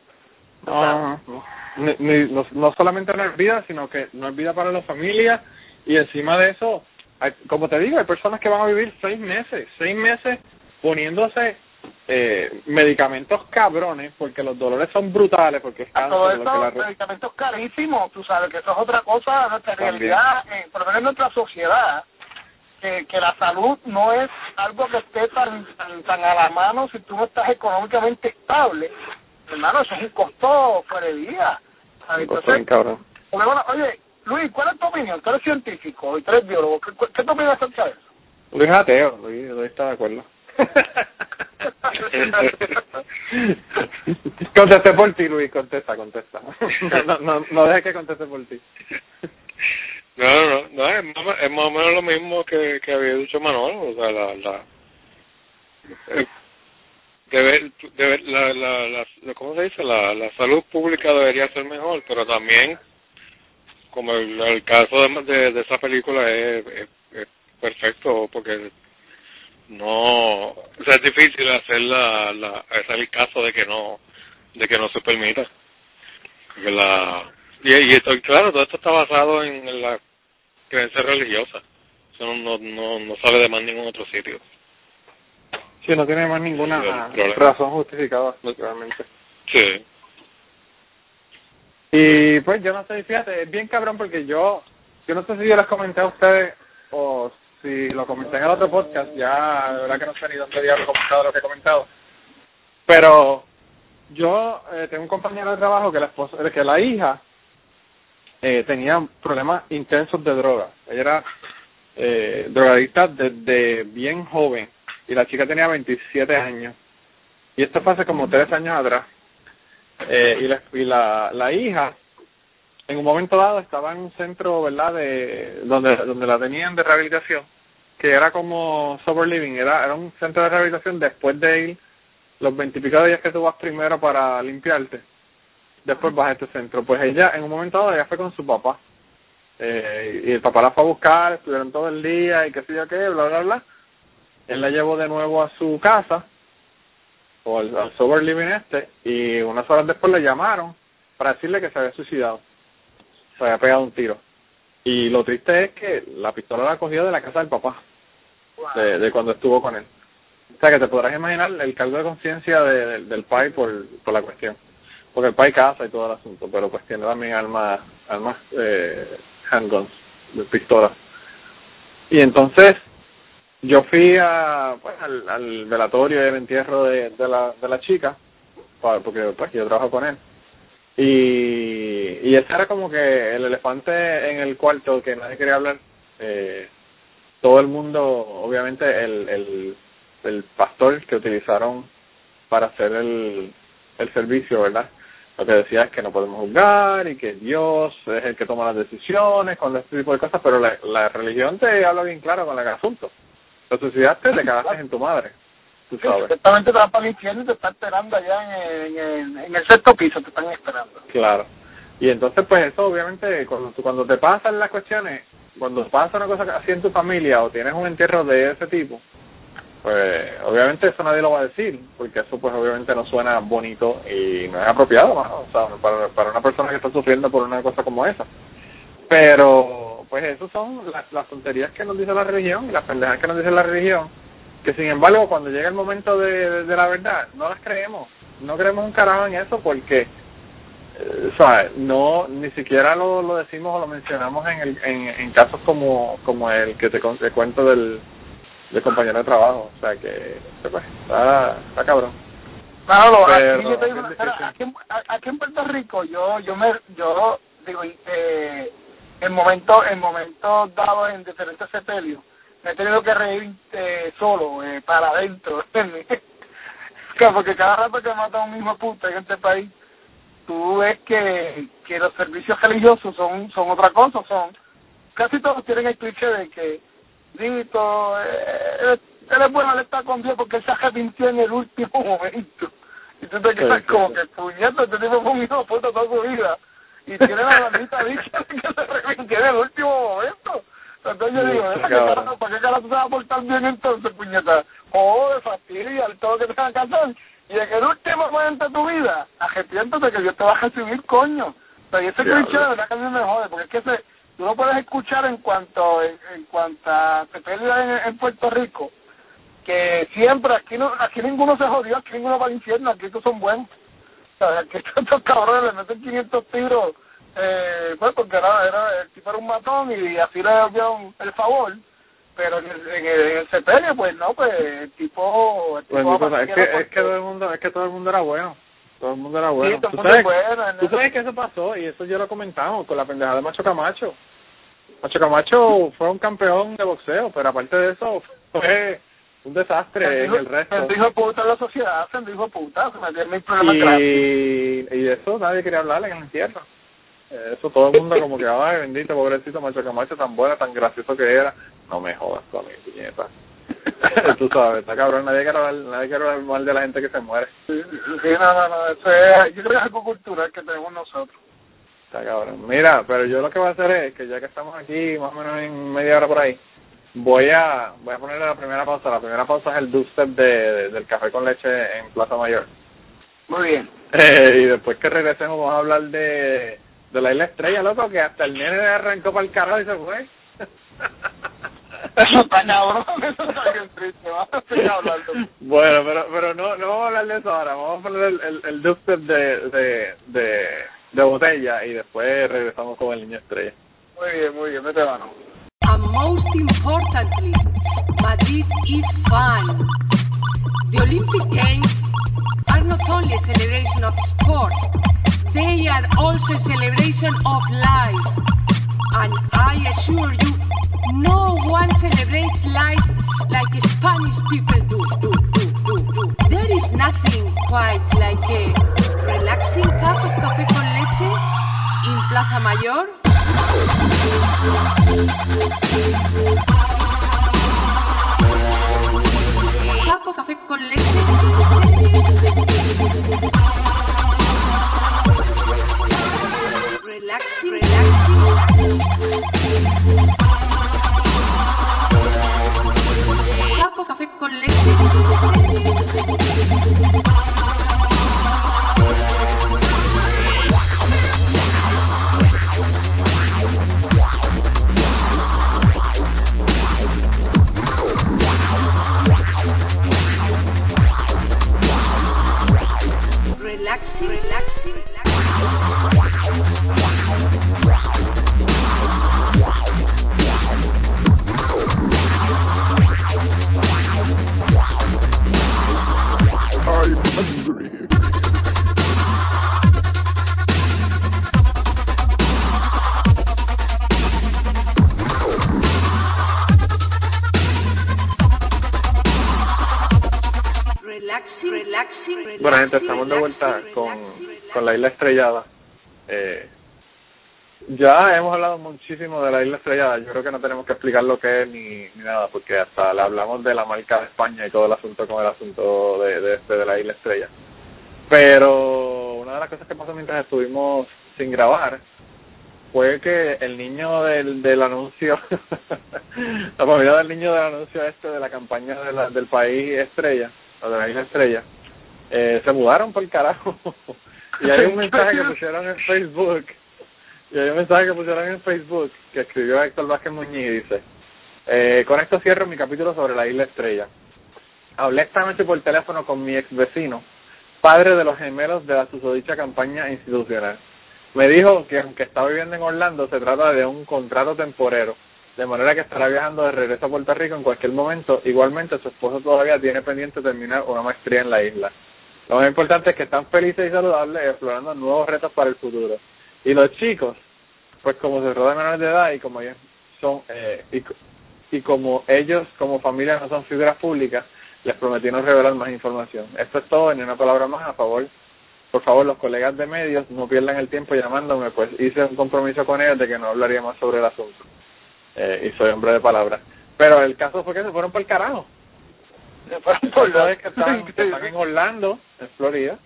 No, no, ni, ni- no, no solamente no es vida, sino que no es vida para la familia y encima de eso, hay- como te digo, hay personas que van a vivir seis meses, seis meses poniéndose eh, medicamentos cabrones porque los dolores son brutales, porque es A todo cáncer, lo que la eso, re- medicamentos carísimos, tú sabes que eso es otra cosa, nuestra También. realidad, eh, por lo menos en nuestra sociedad, que, que la salud no es algo que esté tan, tan, tan a la mano si tú no estás económicamente estable. Hermano, eso es un costo fuera de Entonces, bueno, oye, Luis, ¿cuál es tu opinión? Tú eres científico y tú eres biólogo. ¿Qué, qué te opinas acerca de eso? Luis ateo, Luis, Luis está de acuerdo. contesté por ti, Luis, contesta, contesta. no, no, dejes que conteste por ti. No, no, no, es más, es más o menos lo mismo que, que había dicho Manolo, o sea, la, la, eh, debe, la, la, la, la- ¿cómo se dice? La, la salud pública debería ser mejor, pero también, como el, caso de, de, de esa película es perfecto, porque no, o sea, es difícil hacer la, la, hacer el caso de que no, de que no se permita. Porque la, y, y esto, claro, todo esto está basado en la creencia religiosa. Eso no, no, no, no sale de más ningún otro sitio. Sí, no tiene más ninguna razón justificada, realmente. Sí. Y pues yo no sé, fíjate, es bien cabrón porque yo, yo no sé si yo les comenté a ustedes o si lo comenté en el otro podcast, ya la verdad que no sé ni dónde diablo he comentado lo que he comentado. Pero yo eh, tengo un compañero de trabajo que la esposa, que la hija eh, tenía problemas intensos de droga. Ella era eh, drogadicta desde bien joven y la chica tenía 27 años. Y esto fue hace como tres años atrás. Eh, y la, y la hija, en un momento dado, estaba en un centro, ¿verdad?, de donde donde la tenían de rehabilitación, que era como sober living, era, era un centro de rehabilitación después de ir los veintipico días que tú vas primero para limpiarte, después vas a este centro. Pues ella, en un momento dado, ella fue con su papá. Eh, y el papá la fue a buscar, estuvieron todo el día y qué sé yo qué, bla, bla, bla. Él la llevó de nuevo a su casa, o al, al sober living este, y unas horas después le llamaron para decirle que se había suicidado. Se había pegado un tiro. Y lo triste es que la pistola la cogió de la casa del papá, de, de cuando estuvo con él. O sea que te podrás imaginar el cargo de conciencia de, del- del pai por, por la cuestión. Porque el pai casa y todo el asunto, pero pues tiene también armas, armas eh, handguns, de pistolas. Y entonces yo fui a, pues, al, al velatorio y el entierro de, de, la, de la chica, porque pues yo trabajo con él. Y, y ese era como que el elefante en el cuarto que nadie quería hablar. Eh, todo el mundo, obviamente, el, el, el pastor que utilizaron para hacer el, el servicio, ¿verdad? Lo que decía es que no podemos juzgar y que Dios es el que toma las decisiones con este tipo de cosas, pero la, la religión te habla bien claro con el asunto. Te suicidaste, te cagaste en tu madre, tú Sí, sabes. supuestamente te vas para el infierno y te está esperando allá en, en, en el sexto piso, te están esperando. Claro. Y entonces, pues eso obviamente, cuando, cuando te pasan las cuestiones, cuando pasa una cosa así en tu familia o tienes un entierro de ese tipo, pues obviamente eso nadie lo va a decir, porque eso pues obviamente no suena bonito y no es apropiado, o sea, para, para una persona que está sufriendo por una cosa como esa. Pero, pues eso son las, las tonterías que nos dice la religión y las pendejas que nos dice la religión, que sin embargo cuando llega el momento de, de la verdad, no las creemos, no creemos un carajo en eso porque sea, no ni siquiera lo, lo decimos o lo mencionamos en, el, en, en casos como como el que te, con- te cuento del, del compañero de trabajo. O sea que pues, está, está cabrón. Manolo, Pero aquí, yo te digo aquí, aquí en Puerto Rico yo yo me yo digo eh, en momentos en momentos dados en diferentes sepelios me he tenido que reír eh, solo eh, para adentro porque cada rato que mata a un mismo puta en este país, tú ves que, que los servicios religiosos son, son otra cosa, son, casi todos tienen el cliché de que, Dito, eh, él es bueno, él está con Dios porque él se arrepintió en el último momento. Y tú te quedas como que, puñeta, este tipo fue un hijo puta toda su vida. Y tiene la bandita dicha de que se arrepintió en el último momento. Entonces yo digo, ¿para qué carajo, ¿para qué carajo tú te vas a portar bien entonces, puñeta? Joder, fastidia, todo que te van a hacer. Y en el último momento de tu vida, arrepiéntate que Dios te va a recibir, coño. O sea, y ese cliché de verdad que a mí me jode, porque es que ese, tú no puedes escuchar en cuanto en, en cuanto a pérdida en, en Puerto Rico, que siempre, aquí no aquí ninguno se jodió, aquí ninguno va al infierno, aquí todos son buenos. O sea, aquí estos cabrones le meten 500 tiros eh, pues porque era, era, el tipo era un matón y así le dio el favor pero en el, en el, en el sepelio pues no pues el tipo, el tipo Pues, es que es que todo el mundo es que todo el mundo era bueno todo el mundo era bueno. Sí, todo el ¿Tú, mundo sabes, es bueno, ¿no? tú sabes que eso pasó y eso yo lo comentamos con la pendejada de Macho Camacho. Macho Camacho fue un campeón de boxeo pero aparte de eso fue un desastre en el resto. Se dijo puta la sociedad, se dijo puta, se metieron en mis problemas y, y de eso nadie quería hablarle en el entierro. Eh, Eso todo el mundo como que, ay, bendito, pobrecito Macho Camacho, tan bueno, tan gracioso que era. No me jodas a mí, puñeta. Tú sabes, está cabrón, nadie quiere hablar, nadie quiere hablar mal de la gente que se muere. Sí, sí, no, no, no, eso es, yo creo que es algo cultural que tenemos nosotros. Está cabrón. Mira, pero yo lo que voy a hacer es que ya que estamos aquí, más o menos en media hora por ahí, voy a voy a ponerle la primera pausa. La primera pausa es el dubstep de, de- del café con leche en Plaza Mayor. Muy bien. Eh, y después que regresemos vamos a hablar de, de la isla estrella, loco, que hasta el nene arrancó para el carajo y se fue. Eso está cabrón, eso está bien triste, vamos a seguir hablando. Bueno, pero pero no no vamos a hablar de eso ahora, vamos a poner el, el, el dubstep de, de, de, de botella y después regresamos con el niño estrella. Muy bien, muy bien, vete mano. And most importantly, Madrid is fun. The Olympic Games are not only a celebration of sport, they are also a celebration of life. And I assure you, no one celebrates life like Spanish people do, do, do, do, do. There is nothing quite like a relaxing cup of café con leche in Plaza Mayor Cup Bueno, gente, estamos de vuelta con, con la isla estrellada. Eh, ya hemos hablado muchísimo de la isla estrellada. Yo creo que no tenemos que explicar lo que es ni, ni nada, porque hasta le hablamos de la marca de España y todo el asunto con el asunto de, de, este, de la isla estrella. Pero una de las cosas que pasó mientras estuvimos sin grabar fue que el niño del, del anuncio, la familia del niño del anuncio este de la campaña de la, del país estrella, o de la isla estrella, eh, se mudaron por el carajo. y hay un mensaje que pusieron en Facebook, y hay un mensaje que pusieron en Facebook que escribió Héctor Vázquez Muñiz y dice, eh, con esto cierro mi capítulo sobre la isla estrella. Hablé esta noche por teléfono con mi ex vecino, padre de los gemelos de la susodicha campaña institucional. Me dijo que aunque está viviendo en Orlando, se trata de un contrato temporero, de manera que estará viajando de regreso a Puerto Rico en cualquier momento. Igualmente, su esposo todavía tiene pendiente terminar una maestría en la isla. Lo más importante es que están felices y saludables, explorando nuevos retos para el futuro. Y los chicos, pues como se rodean menores de edad y como ellos son, eh, y, como ellos como familia no son figuras públicas, Les prometí no revelar más información. Esto es todo, ni una palabra más a favor. Por favor, los colegas de medios no pierdan el tiempo llamándome, pues hice un compromiso con ellos de que no hablaría más sobre el asunto. Eh, y soy hombre de palabra. Pero el caso fue que se fueron por el carajo. Se fueron Por por la vez que están, que están en Orlando, en Florida,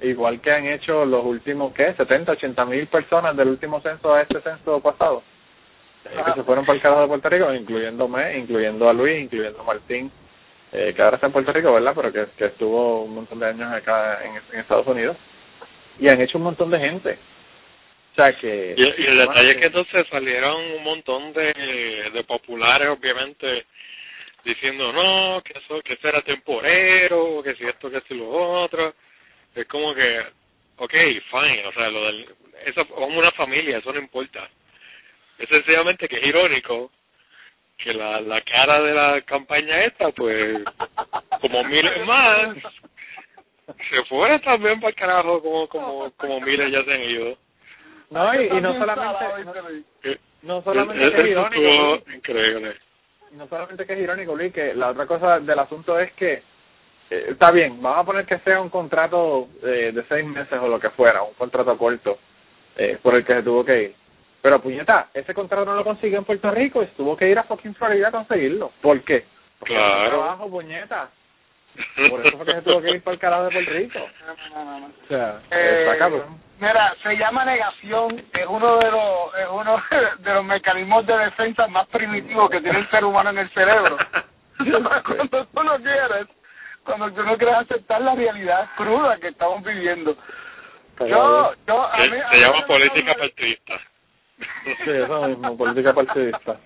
igual que han hecho los últimos, ¿qué? 70, 80 mil personas del último censo a este censo pasado, que se fueron para el carajo de Puerto Rico, incluyéndome, incluyendo a Luis, incluyendo a Martín, eh, que ahora está en Puerto Rico, ¿verdad? Pero que, que estuvo un montón de años acá en, en Estados Unidos. Y han hecho un montón de gente. O sea que... Y, y el detalle es que entonces salieron un montón de, de populares, obviamente, diciendo no, que eso, que eso era temporero, que si esto, que si lo otro. Es como que, ok, fine, o sea, lo del, eso como una familia, eso no importa. Es sencillamente que es irónico que la, la cara de la campaña esta, pues, como miles más, se fuera también para el carajo como, como, como miles ya se han ido. No, y, y no solamente... no-. Eh, No solamente que es irónico, increíble. No solamente que es irónico, Luis, que la otra cosa del asunto es que eh, está bien, vamos a poner que sea un contrato eh, de seis meses o lo que fuera, un contrato corto eh, por el que se tuvo que ir. Pero puñeta, ese contrato no lo consiguió en Puerto Rico y se tuvo que ir a fucking Florida a conseguirlo. ¿Por qué? Porque Claro. no trabajo, puñeta. Por eso fue que se tuvo que ir para el carajo de Puerto Rico. No, no, no, no. O sea, Eh, está cabrón. Mira, se llama negación, es uno de los es uno de los mecanismos de defensa más primitivos que tiene el ser humano en el cerebro. cuando tú no quieres, cuando tú no quieres aceptar la realidad cruda que estamos viviendo. Yo, yo, a Se, mí, a se mí llama política partidista. Sí, eso mismo, política partidista.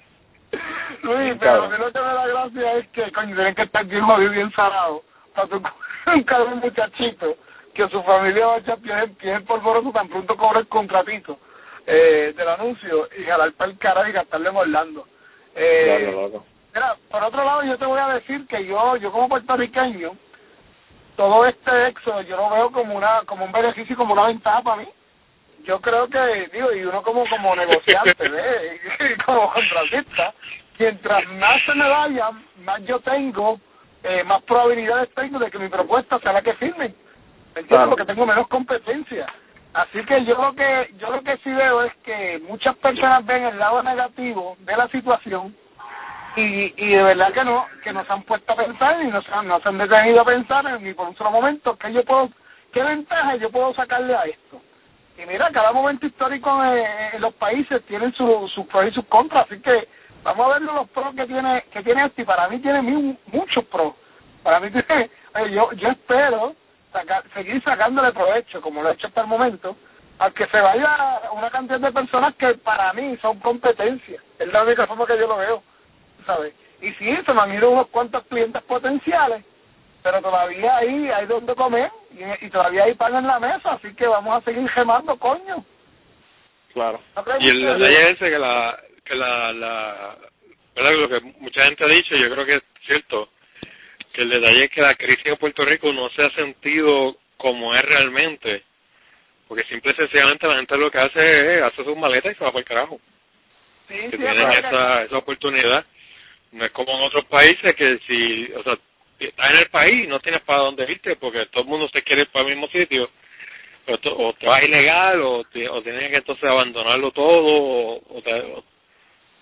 Luis, pero a mí lo que me da gracia es que, coño, tienen que estar bien jodido y bien salado. Para tú un cabrón muchachito que su familia va a echar pies pies polvoroso tan pronto cobra el contratito eh, del anuncio y jalar para el cara y gastarle en Orlando. Eh, Claro. Mira, por otro lado, yo te voy a decir que yo, yo como puertorriqueño, todo este éxodo yo lo veo como una, como un beneficio y como una ventaja para mí. Yo creo que, digo, y uno como, como negociante, ¿ves? Y como contratista, mientras más se me vayan, más yo tengo, eh, más probabilidades tengo de que mi propuesta sea la que firmen. ¿Me entiendes? Porque tengo menos competencia. Así que yo lo que yo lo que sí veo es que muchas personas ven el lado negativo de la situación y, y de verdad que no que nos han puesto a pensar y no se han, no se han detenido a pensar ni por un solo momento que yo puedo qué ventaja yo puedo sacarle a esto y mira cada momento histórico en, en los países tienen sus sus pros y sus contras así que vamos a ver los pros que tiene que tiene esto y para mí tiene mu- muchos pros para mí tiene yo yo espero sacar, seguir sacándole provecho como lo he hecho hasta el momento a que se vaya una cantidad de personas que para mí son competencia es la única forma que yo lo veo ¿sabes? Y sí, se me han ido unos cuantos clientes potenciales, pero todavía ahí hay donde comer y, y todavía hay pan en la mesa, así que vamos a seguir gemando, coño. Claro. ¿No crees Y el detalle es ese que la, que la, la, ¿verdad? Lo que mucha gente ha dicho, yo creo que es cierto, que el detalle es que la crisis en Puerto Rico no se ha sentido como es realmente, porque simple y sencillamente la gente lo que hace es hace sus maletas y se va para el carajo, Sí, que sí, tienen esa, esa oportunidad. No es como en otros países que si, o sea, estás en el país no tienes para dónde irte porque todo el mundo se quiere ir para el mismo sitio. O te, o te vas ilegal o, te, o tienes que entonces abandonarlo todo o, o te,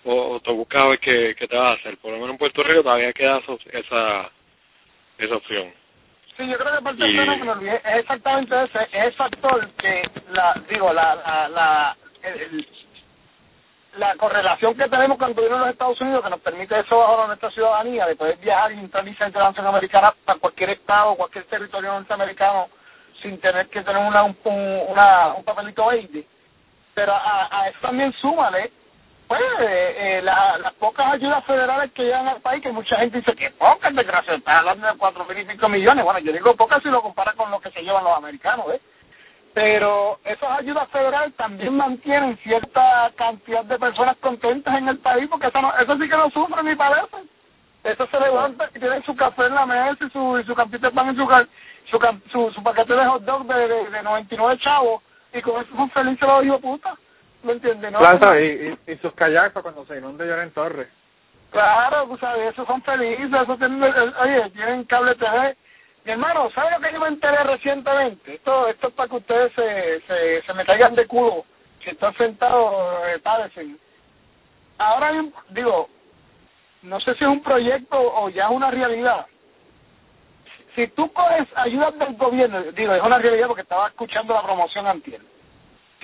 o, o te buscas a ver qué, qué te vas a hacer. Por lo menos en Puerto Rico todavía queda esa, esa opción. Sí, yo creo que parte del Y- fenómeno es exactamente ese, es el factor que, la digo, la, la, la, el- la correlación que tenemos con el gobierno de los Estados Unidos que nos permite eso bajo nuestra ciudadanía, de poder viajar y entrar y salir de la nación americana para cualquier estado, cualquier territorio norteamericano sin tener que tener una, un, un- una, un papelito verde. Pero a, a eso también súmale pues eh, eh, la- las pocas ayudas federales que llegan al país, que mucha gente dice que pocas, desgracia, estás hablando de cuatro mil y pico millones. Bueno, yo digo pocas si lo compara con lo que se llevan los americanos, ¿eh? Pero esas ayudas federales también mantienen cierta cantidad de personas contentas en el país, porque eso, no, eso sí que no sufre ni padece. Eso se levanta y tiene su café en la mesa y su, y su campito de y su, su, su, su paquete de hot dog de, de, de 99 chavos, y con eso son felices los hijos putas. ¿Me entiendes? No, Plaza y, y, y sus kayaks para cuando se inunde Lloren Torres. Claro, tú sabes, esos son felices, esos tienen, oye, tienen cable TV. Mi hermano, ¿sabe lo que yo me enteré recientemente? Esto, esto es para que ustedes se, se, se me caigan de culo. Si están sentados, eh, padecen. Ahora, digo, no sé si es un proyecto o ya es una realidad. Si tú coges ayudas del gobierno, digo, es una realidad porque estaba escuchando la promoción antier.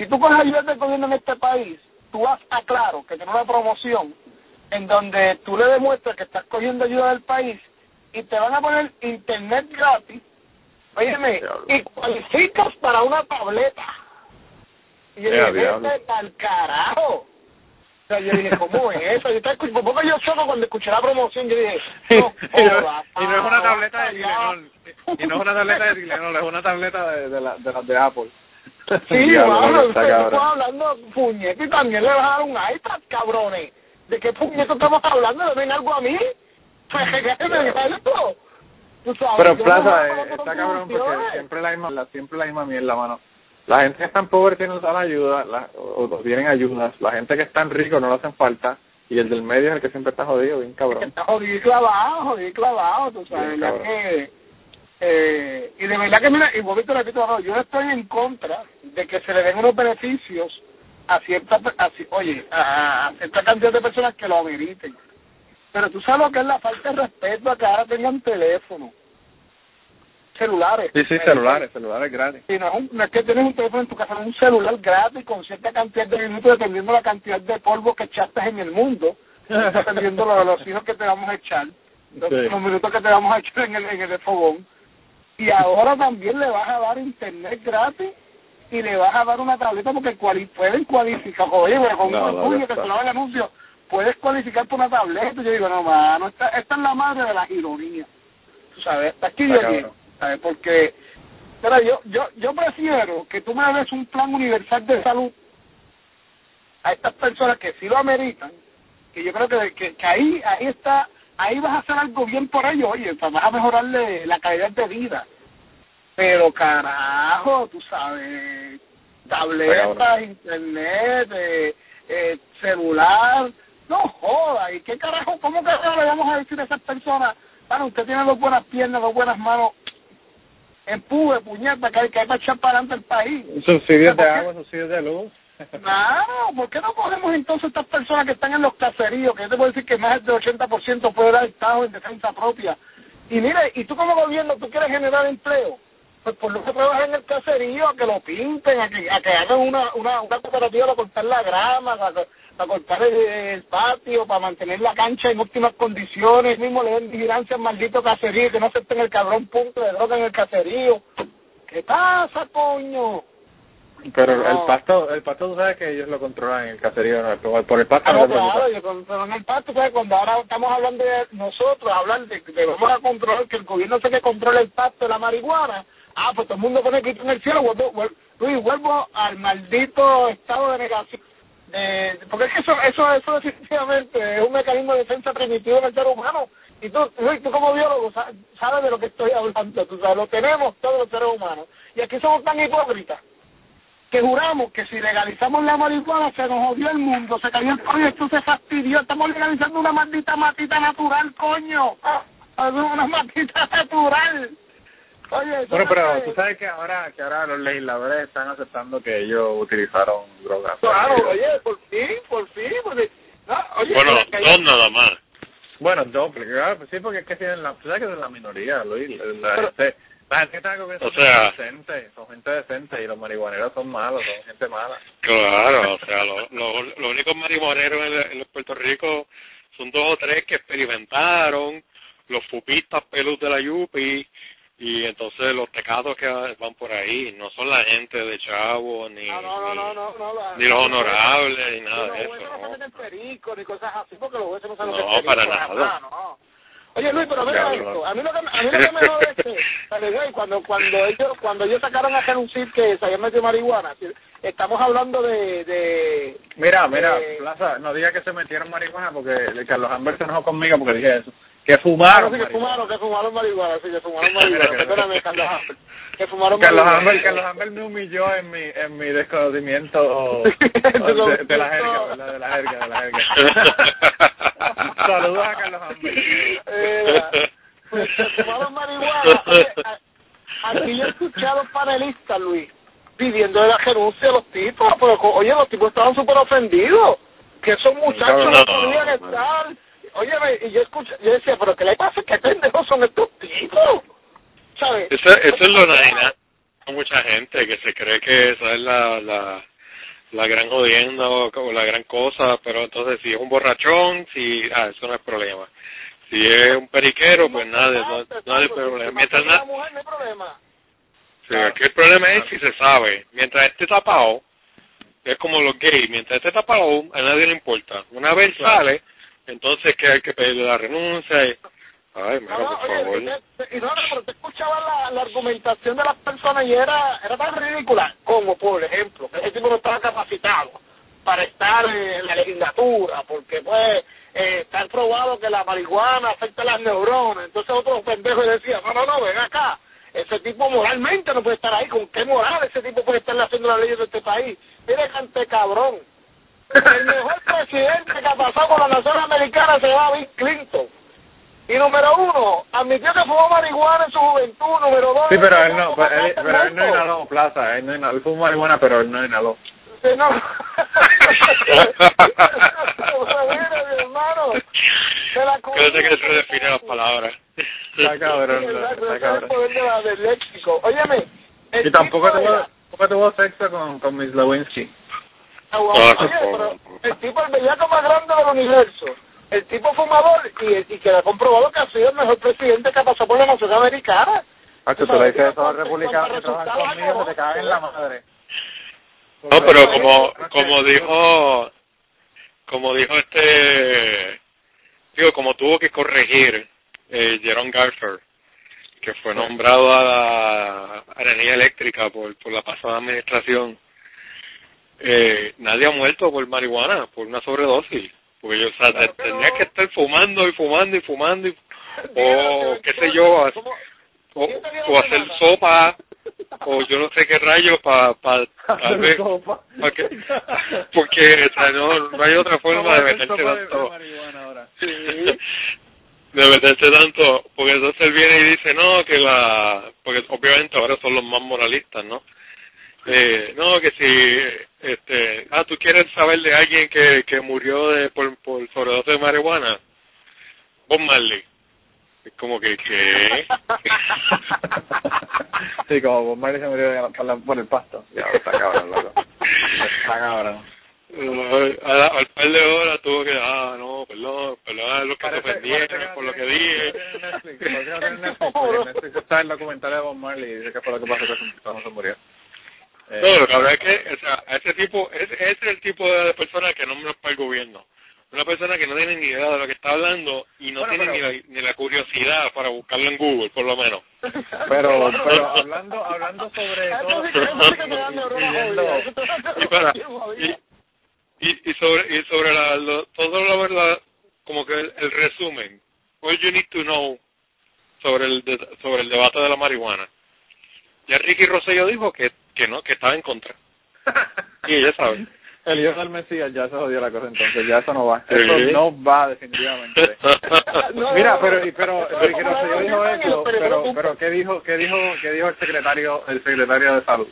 Si tú coges ayudas del gobierno en este país, tú vas a claro que tiene una promoción en donde tú le demuestras que estás cogiendo ayuda del país y te van a poner internet gratis, óyeme, y cualificas para una tableta. Y yo Ya, dije, diablo. vete pa'l carajo. O sea, yo dije, ¿cómo es eso? Yo estaba escuch- por poco yo choco cuando escuché la promoción, yo dije, no, y, no, jodas, y no es una tableta de. Tylenol. Y no es una tableta de Tylenol, es una tableta de, de, la, de las de Apple. Sí, Diablo, mano, está usted cabrón. está hablando puñete y también le vas a dar un iPad, cabrones. ¿De qué puñeto estamos hablando? ¿De ven algo a mí? Pues, Pero Plaza, no eh, está cabrón porque siempre la misma, la, siempre la misma mierda, mano. La gente que es tan pobre tiene que usar ayuda, la, o, o tienen ayudas. La gente que es tan rico no le hacen falta. Y el del medio es el que siempre está jodido, bien cabrón. está jodido y clavado, jodido y clavado, tú sabes, Bien, ¿verdad cabrón. que, eh, y de verdad que mira, y vos te repito, yo estoy en contra de que se le den unos beneficios a cierta, a oye, a, a cierta cantidad de personas que lo ameriten. Pero tú sabes lo que es la falta de respeto a que ahora tengan teléfono, celulares. Sí, sí, Eh, celulares, celulares gratis. si no es, un- no es que tienes un teléfono en tu casa, es un celular gratis con cierta cantidad de minutos dependiendo de la cantidad de polvo que echaste en el mundo, dependiendo de los hijos que te vamos a echar, los, Sí. los minutos que te vamos a echar en el, en el fogón. Y ahora también le vas a dar internet gratis y le vas a dar una tableta porque cuali pueden cualificar. Oye, con No, un orgullo que haga el anuncio, puedes cualificar por una tableta. Y yo digo, no, mano, esta, esta es la madre de las ironías. Tú sabes, hasta aquí yo. ¿sabes? Porque pero yo, yo, yo prefiero que tú me des un plan universal de salud a estas personas que sí lo ameritan, que yo creo que, que, que ahí, ahí está, ahí vas a hacer algo bien por ellos, oye, vas a mejorarle la calidad de vida. Pero carajo, tú sabes, tabletas, internet, eh, eh, celular, no joda, ¿y qué carajo, cómo carajo le vamos a decir a esas personas, bueno, usted tiene dos buenas piernas, dos buenas manos, empuje, puñeta, que hay que echar para adelante el país. Subsidios de agua, subsidios de luz. Claro, ¿por qué no cogemos entonces estas personas que están en los caseríos, que yo te puedo decir que más del 80% puede dar Estado en defensa propia? Y mire, y tú como gobierno, tú quieres generar empleo, pues por lo que trabajas en el caserío, a que lo pinten, a que, a que hagan una, una, una cooperativa para cortar la grama, para, cortar el, el patio, para mantener la cancha en óptimas condiciones, mismo le den vigilancia al maldito caserío, que no acepten el cabrón punto de droga en el caserío. ¿Qué pasa, coño? Pero No. el pasto, el pasto tú sabes que ellos lo controlan en el caserío, ¿no? por, el pasto Ah, no no, claro, yo pero en el pasto, ¿sabes? cuando ahora estamos hablando de nosotros, hablar de que vamos a controlar, que el gobierno sé que controla el pasto de la marihuana, ah, pues todo el mundo pone grito en el cielo, vuelvo, vuelvo, Luis, vuelvo al maldito estado de negación. De, porque es que eso, eso, eso definitivamente es un mecanismo de defensa primitivo del ser humano. Y tú, Luis, tú como biólogo sa- sabes de lo que estoy hablando, tú sabes, lo tenemos todos los seres humanos. Y aquí somos tan hipócritas que juramos que si legalizamos la marihuana se nos jodió el mundo, se cayó el proyecto, se fastidió, estamos legalizando una maldita matita natural, coño, Ah, una matita natural. Oye, Bueno, no pero es- tú sabes que ahora que ahora los legisladores están aceptando que ellos utilizaron drogas. Claro, oye, por fin, por fin, porque, no, oye, Bueno, dos nada más. Bueno, doble, claro, pues sí, porque es que tienen la, tú sabes que son la minoría, Luis. La, Pero- gente, la gente está gobierno O son sea- gente decente, son gente decente y los marihuaneros son malos, son gente mala. Claro, o sea, los lo, los únicos marihuaneros en, en Puerto Rico son dos o tres que experimentaron, los fupistas pelus de la Yupi, y entonces los tecados que van por ahí, no son la gente de Chavo, ni, No, no, no, no, no, no, la- ni los no, honorables, ni no, nada de eso, no se ¿no? meten perico ni cosas así, porque los jueces no saben No, lo que es para nada. no. Oye Luis, pero mira esto, a mí lo que, a mí lo que me jode es güey, cuando, cuando ellos, cuando ellos sacaron a renunciar que se habían metido marihuana, estamos hablando de, de, Mira, mira, Plaza, no diga que se metieron marihuana porque Carlos Amber se enojó conmigo porque dije eso. Que fumaron. sí, que fumaron, que fumaron marihuana, sí, que fumaron marihuana. Perdóname, Carlos. Que fumaron Carlos. Hammer, Carlos Hammer me humilló en mi, en mi desconocimiento de, de la jerga, ¿verdad? De la jerga, de la jerga. Saludos a Carlos Hammer. Era, pues se fumaron marihuana. Oye, a- aquí yo escuché a los panelistas, Luis, pidiendo la renuncia a los tipos, pero oye, los tipos estaban súper ofendidos, que esos muchachos no, No, podían man. estar. Oye, y yo escuché, yo decía, pero ¿qué le pasa? ¿Qué pendejos son estos tipos? ¿Sabes? Eso, eso es lo naina con mucha gente que se cree que esa es la, la, la gran jodienda o, o la gran cosa, pero entonces si es un borrachón, si, ah, eso no es problema. Si es un periquero, pues nada, no, no hay problema. Mientras nada, mujer no hay problema. sí, aquí el problema es si se sabe. Mientras esté tapado, es como los gays, mientras esté tapado, a nadie le importa. Una vez sale, entonces que hay que pedirle la renuncia y, ay, mira, No, no, por oye, favor. y te- y no, no, pero te escuchaba la, la argumentación de las personas y era, era tan ridícula como, por ejemplo, que ese tipo no estaba capacitado para estar en la legislatura, porque pues eh, está probado que la marihuana afecta las neuronas. Entonces otros pendejos decían, no, no, no, ven acá, ese tipo moralmente no puede estar ahí. ¿Con qué moral ese tipo puede estar haciendo las leyes de este país? Mire, cante cabrón. El mejor presidente que ha pasado por la nación americana se llama Bill Clinton. Y número uno, admitió que fumó marihuana en su juventud. Número dos, Sí, pero él no, pero él, pero él no inhaló plaza, él no inhaló, él fumó marihuana, pero él no inhaló. Sí, no. Mi hermano, la Creo que se define las palabras. Está cabrón, está es el cabrón. poder de la- del léxico. Óyeme, el Y tampoco tuvo, tuvo sexo con, con Miss Lewinsky. Ah, pero el tipo el bellaco más grande del universo, el tipo fumador y, y que ha comprobado que ha sido el mejor presidente que ha pasado por la nación americana. Hacho, tú le dices a con- los republicanos que trabajan conmigo, se te cagan en la madre. No, pero como como dijo como dijo este digo como tuvo que corregir eh, Jerome Garfer que fue nombrado a la energía eléctrica por por la pasada administración eh, nadie ha muerto por marihuana por una sobredosis. Porque yo o sea Claro te- tenías que estar fumando y fumando y fumando y, o qué sé yo o, ¿Quién te dio la o hacer sopa o yo no sé qué rayos para pa, tal vez porque o sea, no, no hay otra forma de de- de tanto. de meterse tanto porque entonces él viene y dice no que la porque obviamente ahora son los más moralistas no eh, no que si este ah tú quieres saber de alguien que que murió de por por sobredosis de marihuana Bob Marley es como que que sí, como Bob Marley se murió por, la- por el pasto. Ya, está cabrón, loco. Está cabrón. al, al par de horas tuvo que ah no perdón perdón a los que se Parece- ofendieron parece que por lo que dije Netflix, Netflix, en Netflix está el documental de Bob Marley y dice que fue lo que pasó que se murió. Eh, No, lo que habrá es que, o sea, ese tipo, ese, ese es el tipo de persona que no me para el gobierno. Una persona que no tiene ni idea de lo que está hablando y no Bueno, tiene pero- ni, la, ni la curiosidad para buscarlo en Google, por lo menos. Pero, pero hablando, hablando sobre todo, Y y, y, sobre, y sobre la, lo, todo la verdad, como que el, el resumen, all you need to know sobre el, de- sobre el debate de la marihuana. Ya Ricky Rosselló dijo que, que no, que estaba en contra. Y ella sabe. el hijo del Mesías ya se jodió la cosa entonces, ya eso no va. Sí. Eso no va definitivamente. No, Mira, pero pero Ricky Rosselló dijo eso, pero pero qué dijo qué dijo qué dijo el secretario el secretario de salud.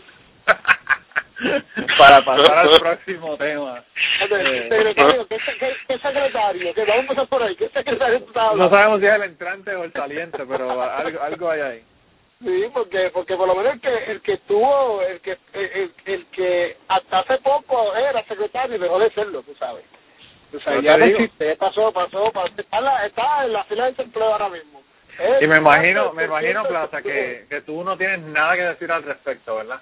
Para pasar al próximo tema. Eh, Secretario, ¿qué, qué, qué secretario? Que vamos a por ahí. ¿Qué secretario no sabemos si es el entrante o el saliente, pero algo algo hay ahí. Sí, porque porque por lo menos el que el que estuvo, el que el, el, que hasta hace poco era secretario y dejó de serlo, tú sabes. Sea, Pero ya no existe, pasó, pasó, pasó. Está, en la, está en la fila de desempleo ahora mismo. Y me imagino, me imagino Plaza que que tú no tienes nada que decir al respecto, ¿verdad?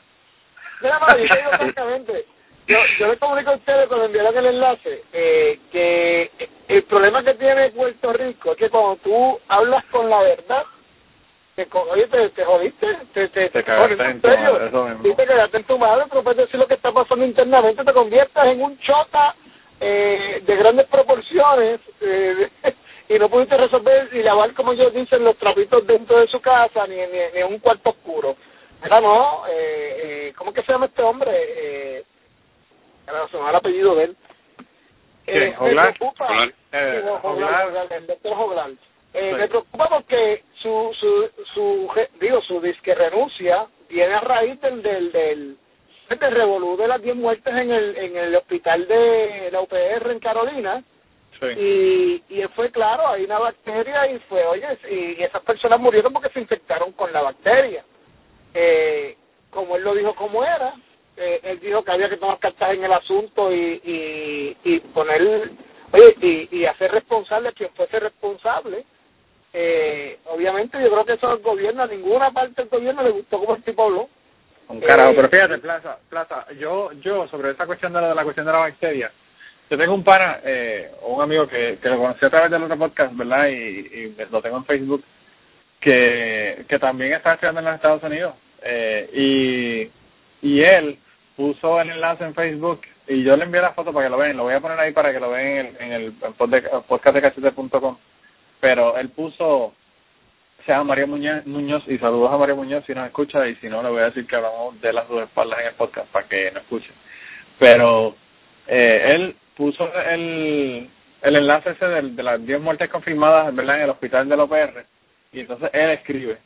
Mira, mano, yo digo francamente, yo, yo le comunico a ustedes cuando enviaron el enlace eh, que el problema que tiene Puerto Rico es que cuando tú hablas con la verdad, te, te, te jodiste, te, te, Te cagaste en tu madre, eso mismo. Sí, te quedaste en tu madre, pero puedes decir lo que está pasando internamente, te conviertes en un chota eh, de grandes proporciones eh, y no pudiste resolver y lavar, como ellos dicen, los trapitos dentro de su casa, ni, ni, ni en un cuarto oscuro. Era no, eh, eh, ¿cómo que se llama este hombre? Eh, me va el apellido de él. Eh, me preocupa, Joglar. Eh. Joglar, Joglar, el doctor Joglar. Eh, Sí. Me preocupa porque su, su, digo, su disque renuncia viene a raíz del, del, del, del revolú de las 10 muertes en el, en el hospital de la UPR en Carolina. Sí. Y, y fue claro, hay una bacteria y fue, oye, y, y esas personas murieron porque se infectaron con la bacteria. Eh, como él lo dijo como era, eh, él dijo que había que tomar cartas en el asunto y, y, y poner, oye, y, y hacer responsable a quien fuese responsable. Eh, obviamente yo creo que eso al gobierno, a ninguna parte del gobierno le gustó como el tipo habló. Un carajo, Eh, pero fíjate, Plaza, Plaza, yo, yo sobre esa cuestión de la, de la cuestión de la bacteria, yo tengo un pana, eh, un amigo que, que lo conocí a través del otro podcast, ¿verdad? Y, y lo tengo en Facebook, que, que también está estudiando en los Estados Unidos. Eh, y, y él puso el enlace en Facebook y yo le envié la foto para que lo vean, lo voy a poner ahí para que lo vean en el, en el pod- podcast de cachete.com. Pero él puso se llama Mario Muñoz, y saludos a Mario Muñoz si nos escucha y si no le voy a decir que hablamos de las dos espaldas en el podcast para que nos escuche. Pero eh, él puso el, el enlace ese de, de las 10 muertes confirmadas ¿verdad? en el hospital del OPR y entonces él escribe,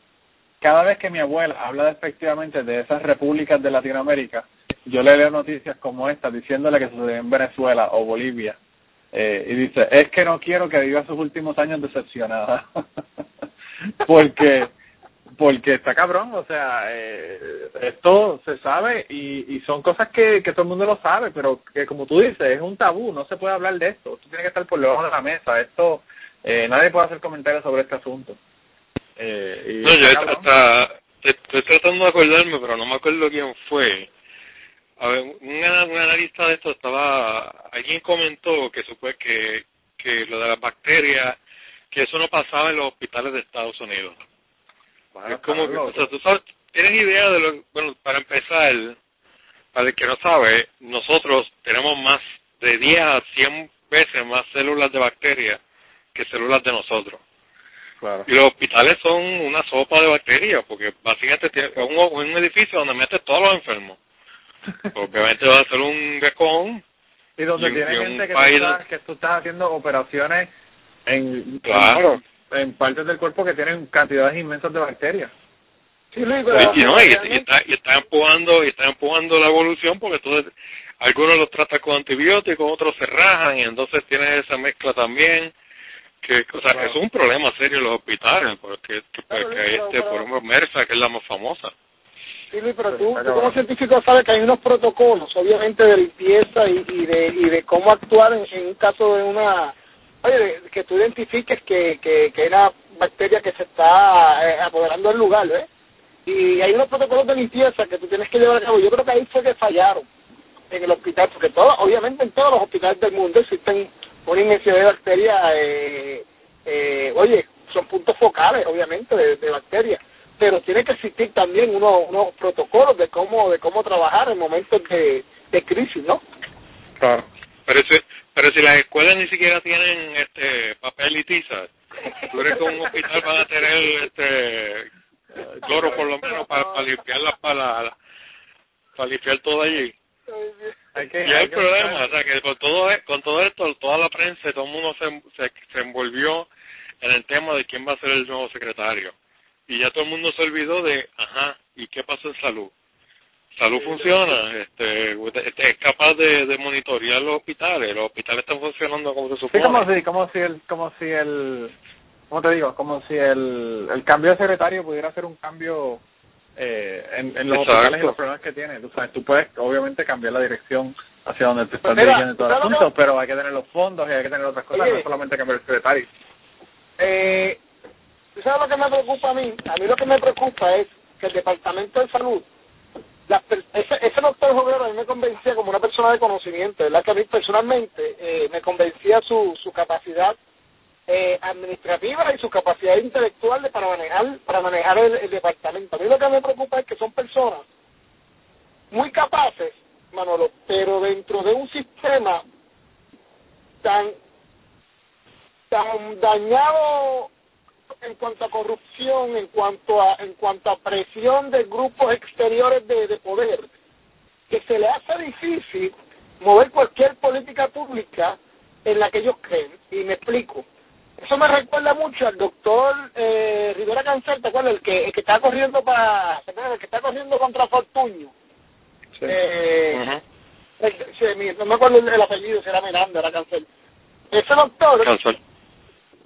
cada vez que mi abuela habla despectivamente de esas repúblicas de Latinoamérica, yo le leo noticias como esta diciéndole que sucedió en Venezuela o Bolivia. Eh, y dice, es que no quiero que viva sus últimos años decepcionada. porque porque está cabrón, o sea, eh, esto se sabe y, y son cosas que, que todo el mundo lo sabe, pero que como tú dices, es un tabú, no se puede hablar de esto, esto tiene que estar por debajo de la mesa, esto, eh, nadie puede hacer comentarios sobre este asunto. Eh, y No, yo hasta, estoy tratando de acordarme, pero no me acuerdo quién fue. A ver, un, ana- un analista de esto estaba, alguien comentó que supone que, que lo de las bacterias, que eso no pasaba en los hospitales de Estados Unidos. Bueno, es como que, o sea, tú sabes, tienes idea de lo, bueno, para empezar, para el que no sabe, nosotros tenemos más de 10 a 100 veces más células de bacterias que células de nosotros. claro. Y los hospitales son una sopa de bacterias, porque básicamente es un, un edificio donde metes todos los enfermos. Obviamente va a ser un becón. Y donde y un- tiene y gente que tú, país- estás, que tú estás haciendo operaciones en, Claro. en partes del cuerpo que tienen cantidades inmensas de bacterias. Sí, Luis, Y, no, y, y está, y está empujando, y está empujando la evolución porque entonces algunos los tratan con antibióticos, otros se rajan y entonces tienes esa mezcla también. Que, o sea, Claro. es un problema serio en los hospitales, porque, que, Claro, porque pero- este, por ejemplo, MERSA, que es la más famosa. Sí, Luis, pero tú, tú como científico sabes que hay unos protocolos, obviamente, de limpieza y, y de y de cómo actuar en, en un caso de una... Oye, de- que tú identifiques que, que, que hay una bacteria que se está eh, apoderando del lugar, ¿ves? Y hay unos protocolos de limpieza que tú tienes que llevar a cabo. Yo creo que ahí fue que fallaron en el hospital, porque todo, obviamente en todos los hospitales del mundo existen una inmensidad de bacterias, eh, eh, oye, son puntos focales, obviamente, de, de bacterias, pero tiene que existir también unos, unos protocolos de cómo de cómo trabajar en momentos de, de crisis, ¿no? Claro. Pero si, pero si las escuelas ni siquiera tienen este papel y tiza, ¿tú crees que un hospital van a tener este cloro por lo menos para, para limpiar las para, para limpiar todo allí? Hay que, Y hay que problema, buscar- o sea, que con todo, e- con todo esto, toda la prensa y todo el mundo se, se, se envolvió en el tema de quién va a ser el nuevo secretario. Y ya todo el mundo se olvidó de, ajá, ¿y qué pasó en salud? Salud funciona, este, este, es capaz de, de monitorear los hospitales, los hospitales están funcionando como se Sí, supone. como si, como si el, como si el, ¿cómo te digo? Como si el, el cambio de secretario pudiera ser un cambio eh, en, en los Exacto. hospitales y los problemas que tiene. Tú sabes, tú puedes obviamente cambiar la dirección hacia donde te estás Pues mira, dirigiendo y todo el ¿sabes lo asunto, que- pero hay que tener los fondos y hay que tener otras cosas, Oye. no solamente cambiar el secretario. Eh, ¿tú ¿Sabes lo que me preocupa a mí? A mí lo que me preocupa es que el Departamento de Salud, per- ese, ese doctor Joguero a mí me convencía como una persona de conocimiento, ¿verdad? Que a mí personalmente eh, me convencía su, su capacidad eh, administrativa y su capacidad intelectual de para manejar para manejar el, el departamento. A mí lo que me preocupa es que son personas muy capaces, Manolo, pero dentro de un sistema tan tan dañado en cuanto a corrupción, en cuanto a en cuanto a presión de grupos exteriores de, de poder, que se le hace difícil mover cualquier política pública en la que ellos creen. Y me explico. Eso me recuerda mucho al doctor eh, Rivera Cancel, ¿te acuerdas? El que, el que está corriendo para, el que está corriendo contra Fortuño. Sí. Eh, el- sí, mi- no me acuerdo el, el apellido, si era Miranda, era Cancel. Ese doctor, Cancel.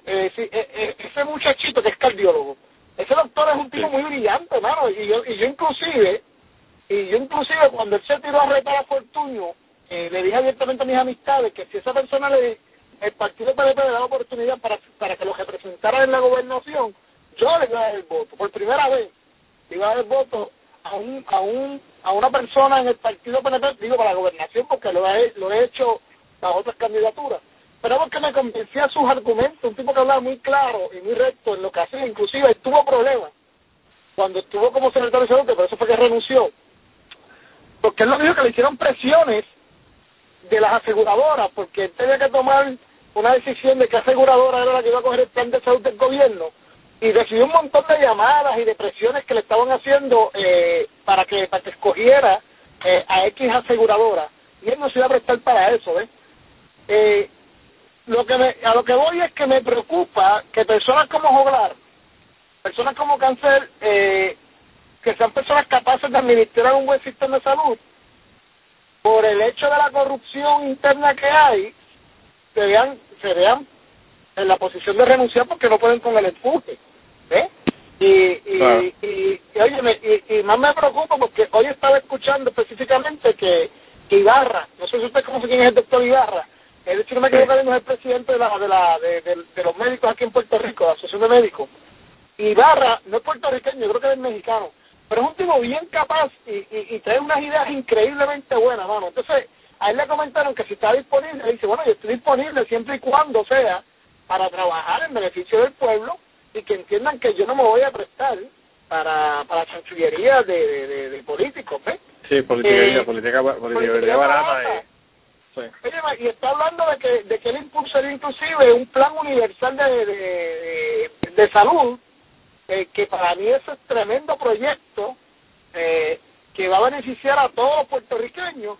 Eh, sí, eh, eh, ese muchachito que es cardiólogo, ese doctor es un tipo muy brillante, hermano, y yo, y yo inclusive, y yo inclusive cuando él se tiró a retar a Fortuño, eh, le dije abiertamente a mis amistades que si esa persona le, el partido PDP le da la oportunidad para, para que lo representara en la gobernación, yo le iba a dar el voto, por primera vez, le iba a dar el voto a un, a un, a una persona en el partido PNP, digo para la gobernación porque lo he, lo he hecho las otras candidaturas, pero porque me convencía sus argumentos, un tipo que hablaba muy claro y muy recto en lo que hacía, inclusive tuvo problemas. Cuando estuvo como secretario de salud, que por eso fue que renunció, porque él lo dijo que le hicieron presiones de las aseguradoras, porque él tenía que tomar una decisión de qué aseguradora era la que iba a coger el plan de salud del gobierno, y recibió un montón de llamadas y de presiones que le estaban haciendo eh, para que para que escogiera eh, a X aseguradora, y él no se iba a prestar para eso, ¿ves? Eh, lo que me, a lo que voy es que me preocupa que personas como Joglar, personas como Cáncer, eh, que sean personas capaces de administrar un buen sistema de salud, por el hecho de la corrupción interna que hay, se vean, se vean en la posición de renunciar porque no pueden con el empuje. ¿eh? Y, y, Claro. y, y, óyeme, y, y más me preocupa porque hoy estaba escuchando específicamente que, que Ibarra, no sé si usted conoce quién es el doctor Ibarra, él, si no me Sí. equivoco, es el presidente de, la, de, la, de, de- de los médicos aquí en Puerto Rico, la Asociación de Médicos. Ibarra no es puertorriqueño, creo que es mexicano, pero es un tipo bien capaz y, y, y trae unas ideas increíblemente buenas, mano. Entonces, a él le comentaron que si está disponible, él dice, bueno, yo estoy disponible siempre y cuando sea para trabajar en beneficio del pueblo y que entiendan que yo no me voy a prestar para, para chanchullería de, de, de, de políticos, ¿ves? Sí, politiquería, Eh, política, politiquería politiquería barata. barata. Y, y está hablando de que, de que él impulsaría inclusive un plan universal de, de, de, salud, eh, que para mí eso es tremendo proyecto, eh, que va a beneficiar a todos los puertorriqueños.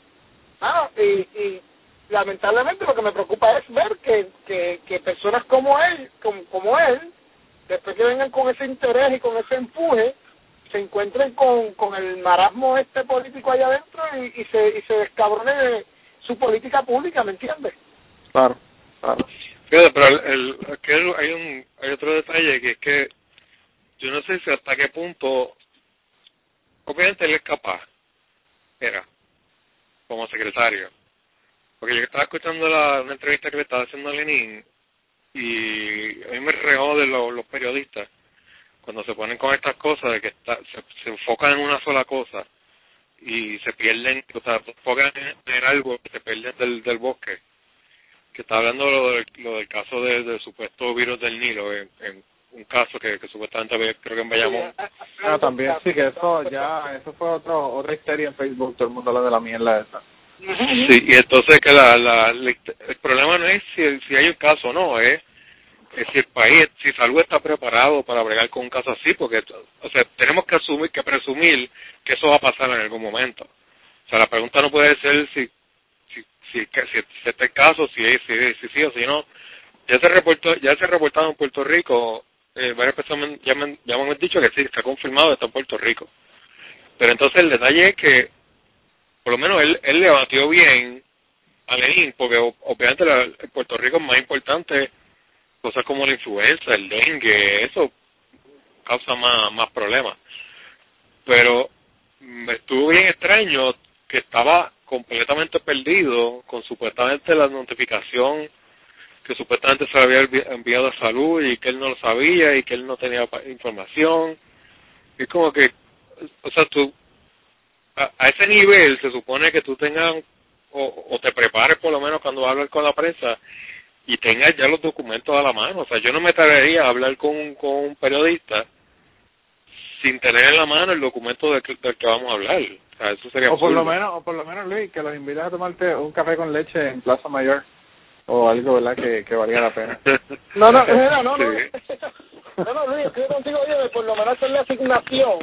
Ah, y, y lamentablemente lo que me preocupa es ver que, que, que personas como él, como, como él, después que vengan con ese interés y con ese empuje, se encuentren con, con el marasmo este político allá adentro y, y se y se descabrone de su política pública, ¿me entiendes? Claro, claro. Fíjate, pero el, el, aquí hay un hay otro detalle que es que yo no sé si hasta qué punto obviamente él es capaz era como secretario porque yo estaba escuchando la, una entrevista que le estaba haciendo a Lenin y a mí me regó de los, los periodistas cuando se ponen con estas cosas de que está, se, se enfocan en una sola cosa y se pierden, o sea, se enfocan en, en algo que se pierden del, del bosque que está hablando lo del, lo del caso del, del supuesto virus del Nilo, en, en un caso que, que supuestamente había, creo que en Bayamón. Ah, también, sí, que eso ya, eso fue otro, otra histeria en Facebook, todo el mundo habla de la mierda esa. Sí, y entonces que la, la, la- el problema no es si, si hay un caso o no, es, si el país, si salud está preparado para bregar con un caso así, porque, o sea, tenemos que asumir, que presumir que eso va a pasar en algún momento. O sea, la pregunta no puede ser si, si, si, si, si este caso, si, es- si, si sí o si no. Ya se reportó, ya se reportado en Puerto Rico, eh, varias personas ya me, ya me han dicho que sí, está confirmado está en Puerto Rico. Pero entonces el detalle es que, por lo menos él, él le batió bien a Lenin, porque obviamente la, Puerto Rico es más importante cosas como la influenza, el dengue, eso causa más, más problemas. Pero me estuvo bien extraño que estaba completamente perdido con supuestamente la notificación que supuestamente se le había envi- enviado a salud y que él no lo sabía y que él no tenía información. Es como que, o sea, tú, a, a ese nivel se supone que tú tengas o, o te prepares por lo menos cuando hablas con la prensa y tengas ya los documentos a la mano. O sea, yo no me atrevería a hablar con, un- con un periodista sin tener en la mano el documento del que, del que vamos a hablar. O sea, eso sería O por lo menos, o por lo menos Luis, que los invites a tomarte un café con leche en Plaza Mayor o algo, ¿verdad? Que, que valga la pena. No, no, no, no, no. Sí. No, no, Luis, estoy contigo, oye, por lo menos hacer la asignación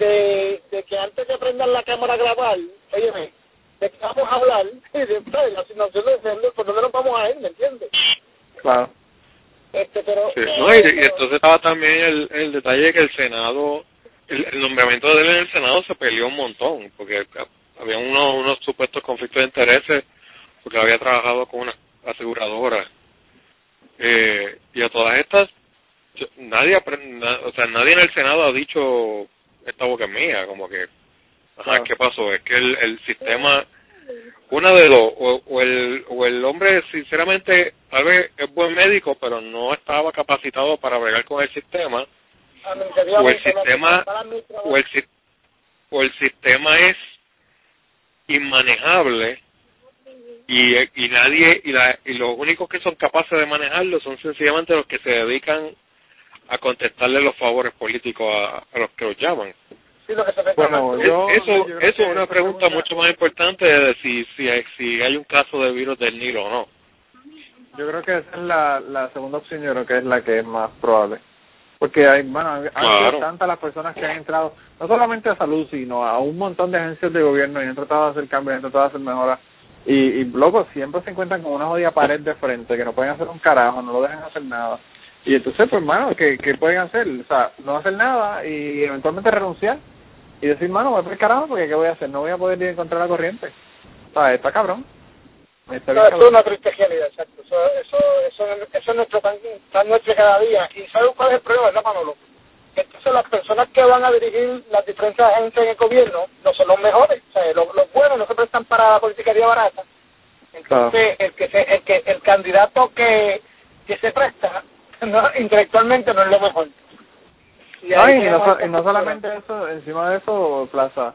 de, de que antes de prender la cámara a grabar, óyeme, de que vamos a hablar, y de, ¿sabes? la asignación de, de por dónde nos vamos a ir, ¿me entiendes? Claro. Este, pero... Sí, no, y, y entonces estaba también el, el detalle de que el Senado, el, el nombramiento de él en el Senado se peleó un montón, porque había unos, unos supuestos conflictos de intereses, porque había trabajado con una aseguradora. Eh, y a todas estas, yo- nadie, apre- na- o sea, nadie en el Senado ha dicho esta boca es mía, como que, Claro. ¿qué pasó? Es que el, el sistema, una de dos, o, el, o el hombre sinceramente tal vez es buen médico, pero no estaba capacitado para bregar con el sistema, o el sistema, o el, o el sistema es inmanejable y, y nadie y, la, y los únicos que son capaces de manejarlo son sencillamente los que se dedican a contestarle los favores políticos a, a los que los llaman. Que se Bueno, yo- eso yo eso es una pregunta pregunta- mucho más importante de si si hay, si hay un caso de virus del Nilo o no. Yo creo que esa es la, la segunda opción, yo creo que es la que es más probable. Porque hay, bueno, han sido Claro. tantas las personas que han entrado, no solamente a salud, sino a un montón de agencias de gobierno y han tratado de hacer cambios, han tratado de hacer mejoras. Y, y loco, siempre se encuentran con una jodida pared de frente, que no pueden hacer un carajo, no lo dejan hacer nada. Y entonces, pues, mano, ¿qué, ¿qué pueden hacer? O sea, no hacer nada y eventualmente renunciar y decir, mano, voy por el carajo porque ¿qué voy a hacer? No voy a poder ir en contra de la corriente. O sea, está cabrón. Está No, eso es una triste realidad, exacto. Eso, eso, eso, eso es nuestro pan, pan nuestro cada día. ¿Y sabes cuál es el problema, verdad, Manolo? Entonces las personas que van a dirigir las diferentes agencias en el gobierno no son los mejores. O sea, los, los buenos no se prestan para la politiquería barata. Entonces, el que se, el que el candidato que, que se presta no, intelectualmente no es lo mejor. Y No, y no, y no solamente eso, encima de eso, Plaza,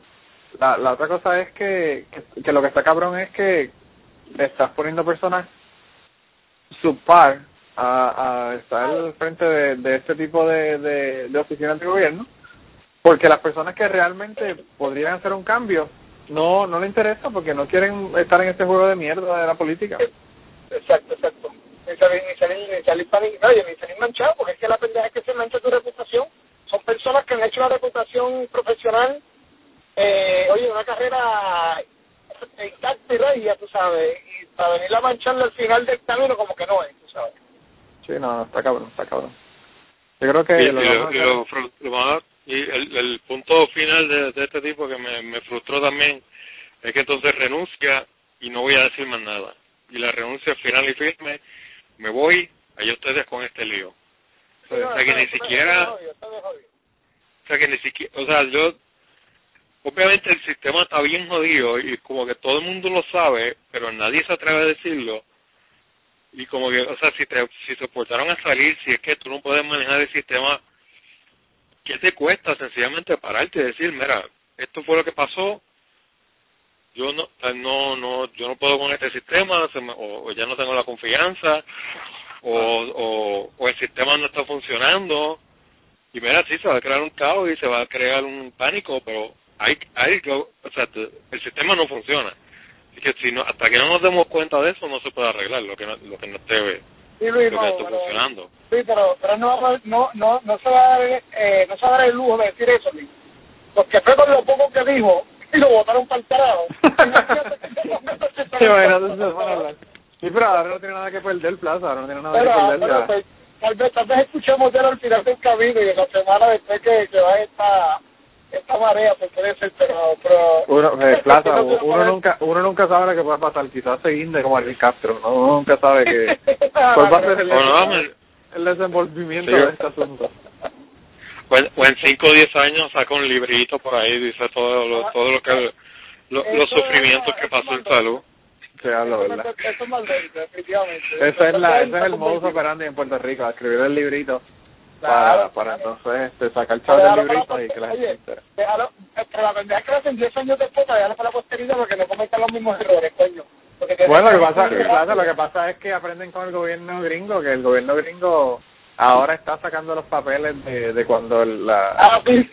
la, la otra cosa es que, que, que lo que está cabrón es que estás poniendo personas subpar a, a estar al frente de, de este tipo de, de, de oficinas de gobierno, porque las personas que realmente podrían hacer un cambio no no le interesa porque no quieren estar en este juego de mierda de la política. Exacto, exacto. Ni salir, ni salir, ni salir, pan- oye, ni salir manchado, porque es que la pendeja es que se mancha tu reputación. Son personas que han hecho una reputación profesional, eh, oye, una carrera intacta y regia, tú sabes, y para venir a mancharla al final del camino como que no es, tú sabes. Sí, no, no, está cabrón, está cabrón. Yo creo que y, lo y vamos lo- a y hacer- lo fru- lo más- y el, el punto final de, de este tipo que me, me frustró también es que entonces renuncia y no voy a decir más nada. Y la renuncia final y firme, me voy, allá ustedes con este lío. O sea que ni siquiera, o sea que ni siquiera, o sea, yo, obviamente el sistema está bien jodido y como que todo el mundo lo sabe, pero nadie se atreve a decirlo. Y como que, o sea, si te, si se portaron a salir, si es que tú no puedes manejar el sistema, ¿qué te cuesta sencillamente pararte y decir, mira, esto fue lo que pasó, yo no, no, no, yo no puedo con este sistema, se me- o, o ya no tengo la confianza, o, o, o el sistema no está funcionando, y mira, sí, se va a crear un caos y se va a crear un pánico, pero hay, hay, o sea, el sistema no funciona. Así que si no, hasta que no nos demos cuenta de eso, no se puede arreglar lo que no, lo que no esté, Sí, Luis, lo que no no, esté pero- funcionando. Sí, pero, pero no, no, no, no se va a dar, eh, no se va a dar el lujo de decir eso, Luis. Porque fue con lo poco que dijo y lo botaron para el carajo. Sí, bueno, entonces se van a hablar. Sí, pero ahora no tiene nada que perder, Plaza, ahora no tiene nada Pero, que perder. pero, ya. pues, tal vez, tal vez escuchemos de él al final del camino y en la semana después que, que va esta, esta marea, pues puede ser, pero, pero Uno, eh, Plaza, se uno nunca uno nunca sabe lo que puede pasar. Quizás se guinde como Ariel Castro, ¿no? Uno nunca sabe que cuál va a ser el, no, desenvolvimiento Sí. de este asunto. o en, o en 5 o 10 años saca un librito por ahí, dice todo lo, todo lo que, lo- los sufrimientos que pasó en salud. Sí, hablo, eso, ¿verdad? es- eso es maldito, definitivamente. Ese es, la, ese es el modus operandi en Puerto Rico, escribir el librito para, para entonces este, sacar chavos del para librito y que la gente oye, se déjalo, pero la pendeja que lo hacen 10 años después, déjalo para la posteridad porque no cometan los mismos errores, coño. Bueno, lo que pasa, lo que pasa es que aprenden con el gobierno gringo, que el gobierno gringo ahora está sacando los papeles de, de cuando el- la Ah, sí.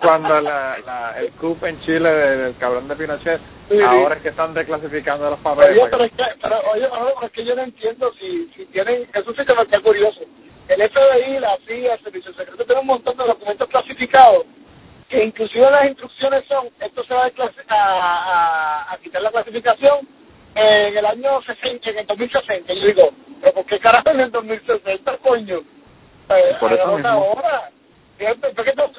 Cuando la, la, el coup en Chile del, del cabrón de Pinochet, Sí, sí. ahora es que están declasificando los papeles. Oye, pero es que, pero, oye, Manolo, pero es que yo no entiendo si, si tienen, eso sí que me está curioso. El FBI, la CIA, el Servicio Secreto tiene un montón de documentos clasificados que inclusive las instrucciones son, esto se va a, quitar la clasificación en el año 60, en el 2060. Y yo digo, pero ¿por qué carajo en el 2060, coño? Eh, Por eso mismo. ahora. Fíjate, ¿por qué todo,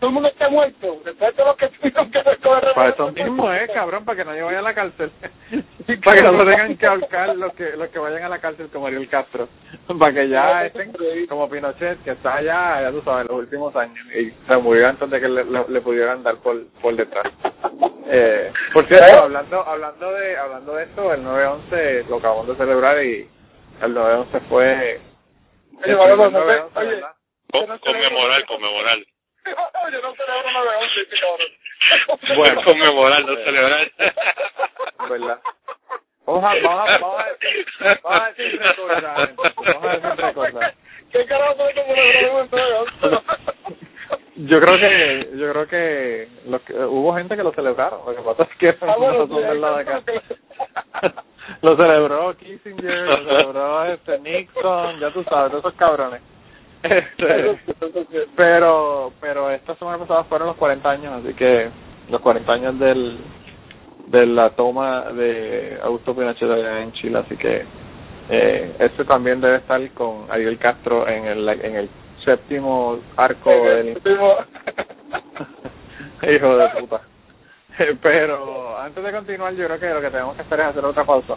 todo el mundo está muerto? Después de lo que tuvieron que recoger. Para eso mismo es, cabrón, para que nadie vaya a la cárcel. para que no se tengan que ahorcar los que, los que vayan a la cárcel como Ariel Castro. para que ya estén como Pinochet, que está allá, ya tú sabes, los últimos años. Y se murió antes de que le, le- le pudieran dar por, por detrás. Eh, por cierto, hablando, hablando de, hablando de esto, el 9-11 lo acabamos de celebrar y el 9-11 fue... Oye, el Manolo, primer no sé, 9/11, oye. ¿verdad? Co- conmemorar, conmemorar. Yo no celebro 9-11, cabrón. Bueno. conmemorar, no celebrar. ¿verdad? Vamos a, vamos a, vamos a decir, vamos a decir recordar, entonces, vamos a decir recordar. ¿Qué carajo lo grabó Yo creo que, yo creo que, los que hubo gente que lo celebraron, lo que pasa es que Ah, bueno, no sí, son del lado de acá. Lo celebró Kissinger, lo celebró este Nixon, ya tú sabes, todos esos cabrones. Este, pero, pero esta semana pasada fueron los 40 años, así que los 40 años del de la toma de Augusto Pinochet allá en Chile, así que eh, este también debe estar con Ariel Castro en el en el séptimo arco del hijo de puta. Pero antes de continuar, yo creo que lo que tenemos que hacer es hacer otra pausa.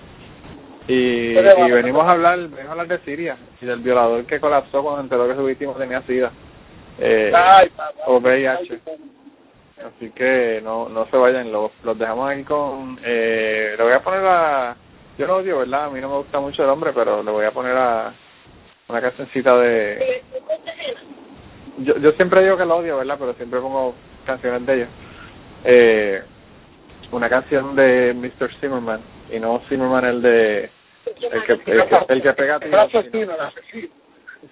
Y, y venimos a hablar, venimos a hablar de Siria y del violador que colapsó cuando enteró que su víctima tenía SIDA eh, Ay, papá. o VIH. Así que no no se vayan, los, los dejamos aquí con... Eh, le voy a poner a... Yo lo odio, ¿verdad? A mí no me gusta mucho el hombre, pero le voy a poner a una cancioncita de... Yo, yo siempre digo que lo odio, ¿verdad? Pero siempre pongo canciones de ellos. Eh, una canción de Mr. Zimmerman, y no Zimmerman el de... El que, el que, el que pega tiros, sino-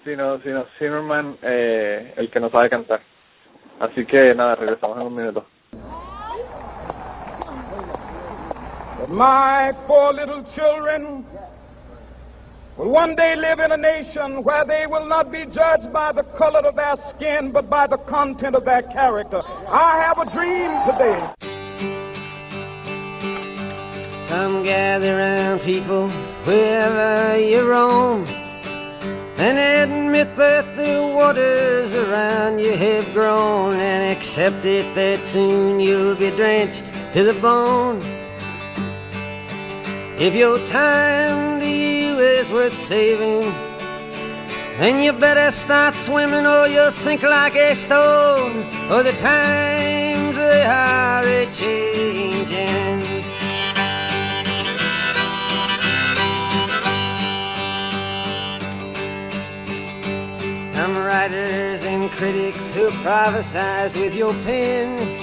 sino, sino Zimmerman, eh, el que no sabe cantar. Así que nada, regresamos en un minuto. My poor little children will one day live in a nation where they will not be judged by the color of their skin, but by the content of their character. I have a dream today. Come gather round, people, wherever you roam, and admit that the waters around you have grown, and accept it that soon you'll be drenched to the bone. If your time to is worth saving, then you better start swimming or you'll sink like a stone. For the times they are a changing. Some writers and critics who prophesize with your pen.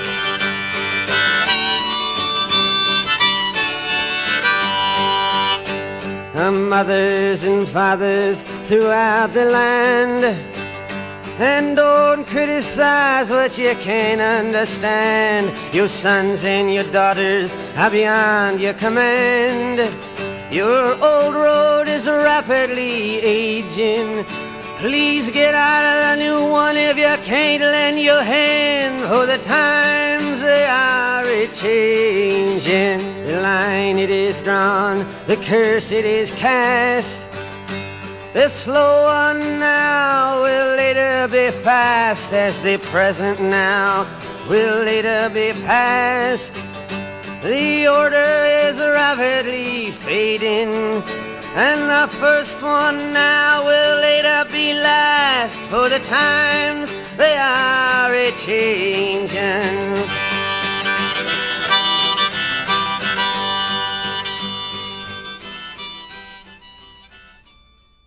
Mothers and fathers throughout the land. And don't criticize what you can't understand. Your sons and your daughters are beyond your command. Your old road is rapidly aging. Please get out of the new one if you can't lend your hand, for the times they are a changing. The line it is drawn, the curse it is cast. The slow one now will later be fast, as the present now will later be past. The order is rapidly fading. And the first one now will later be last, for the times they are a changing.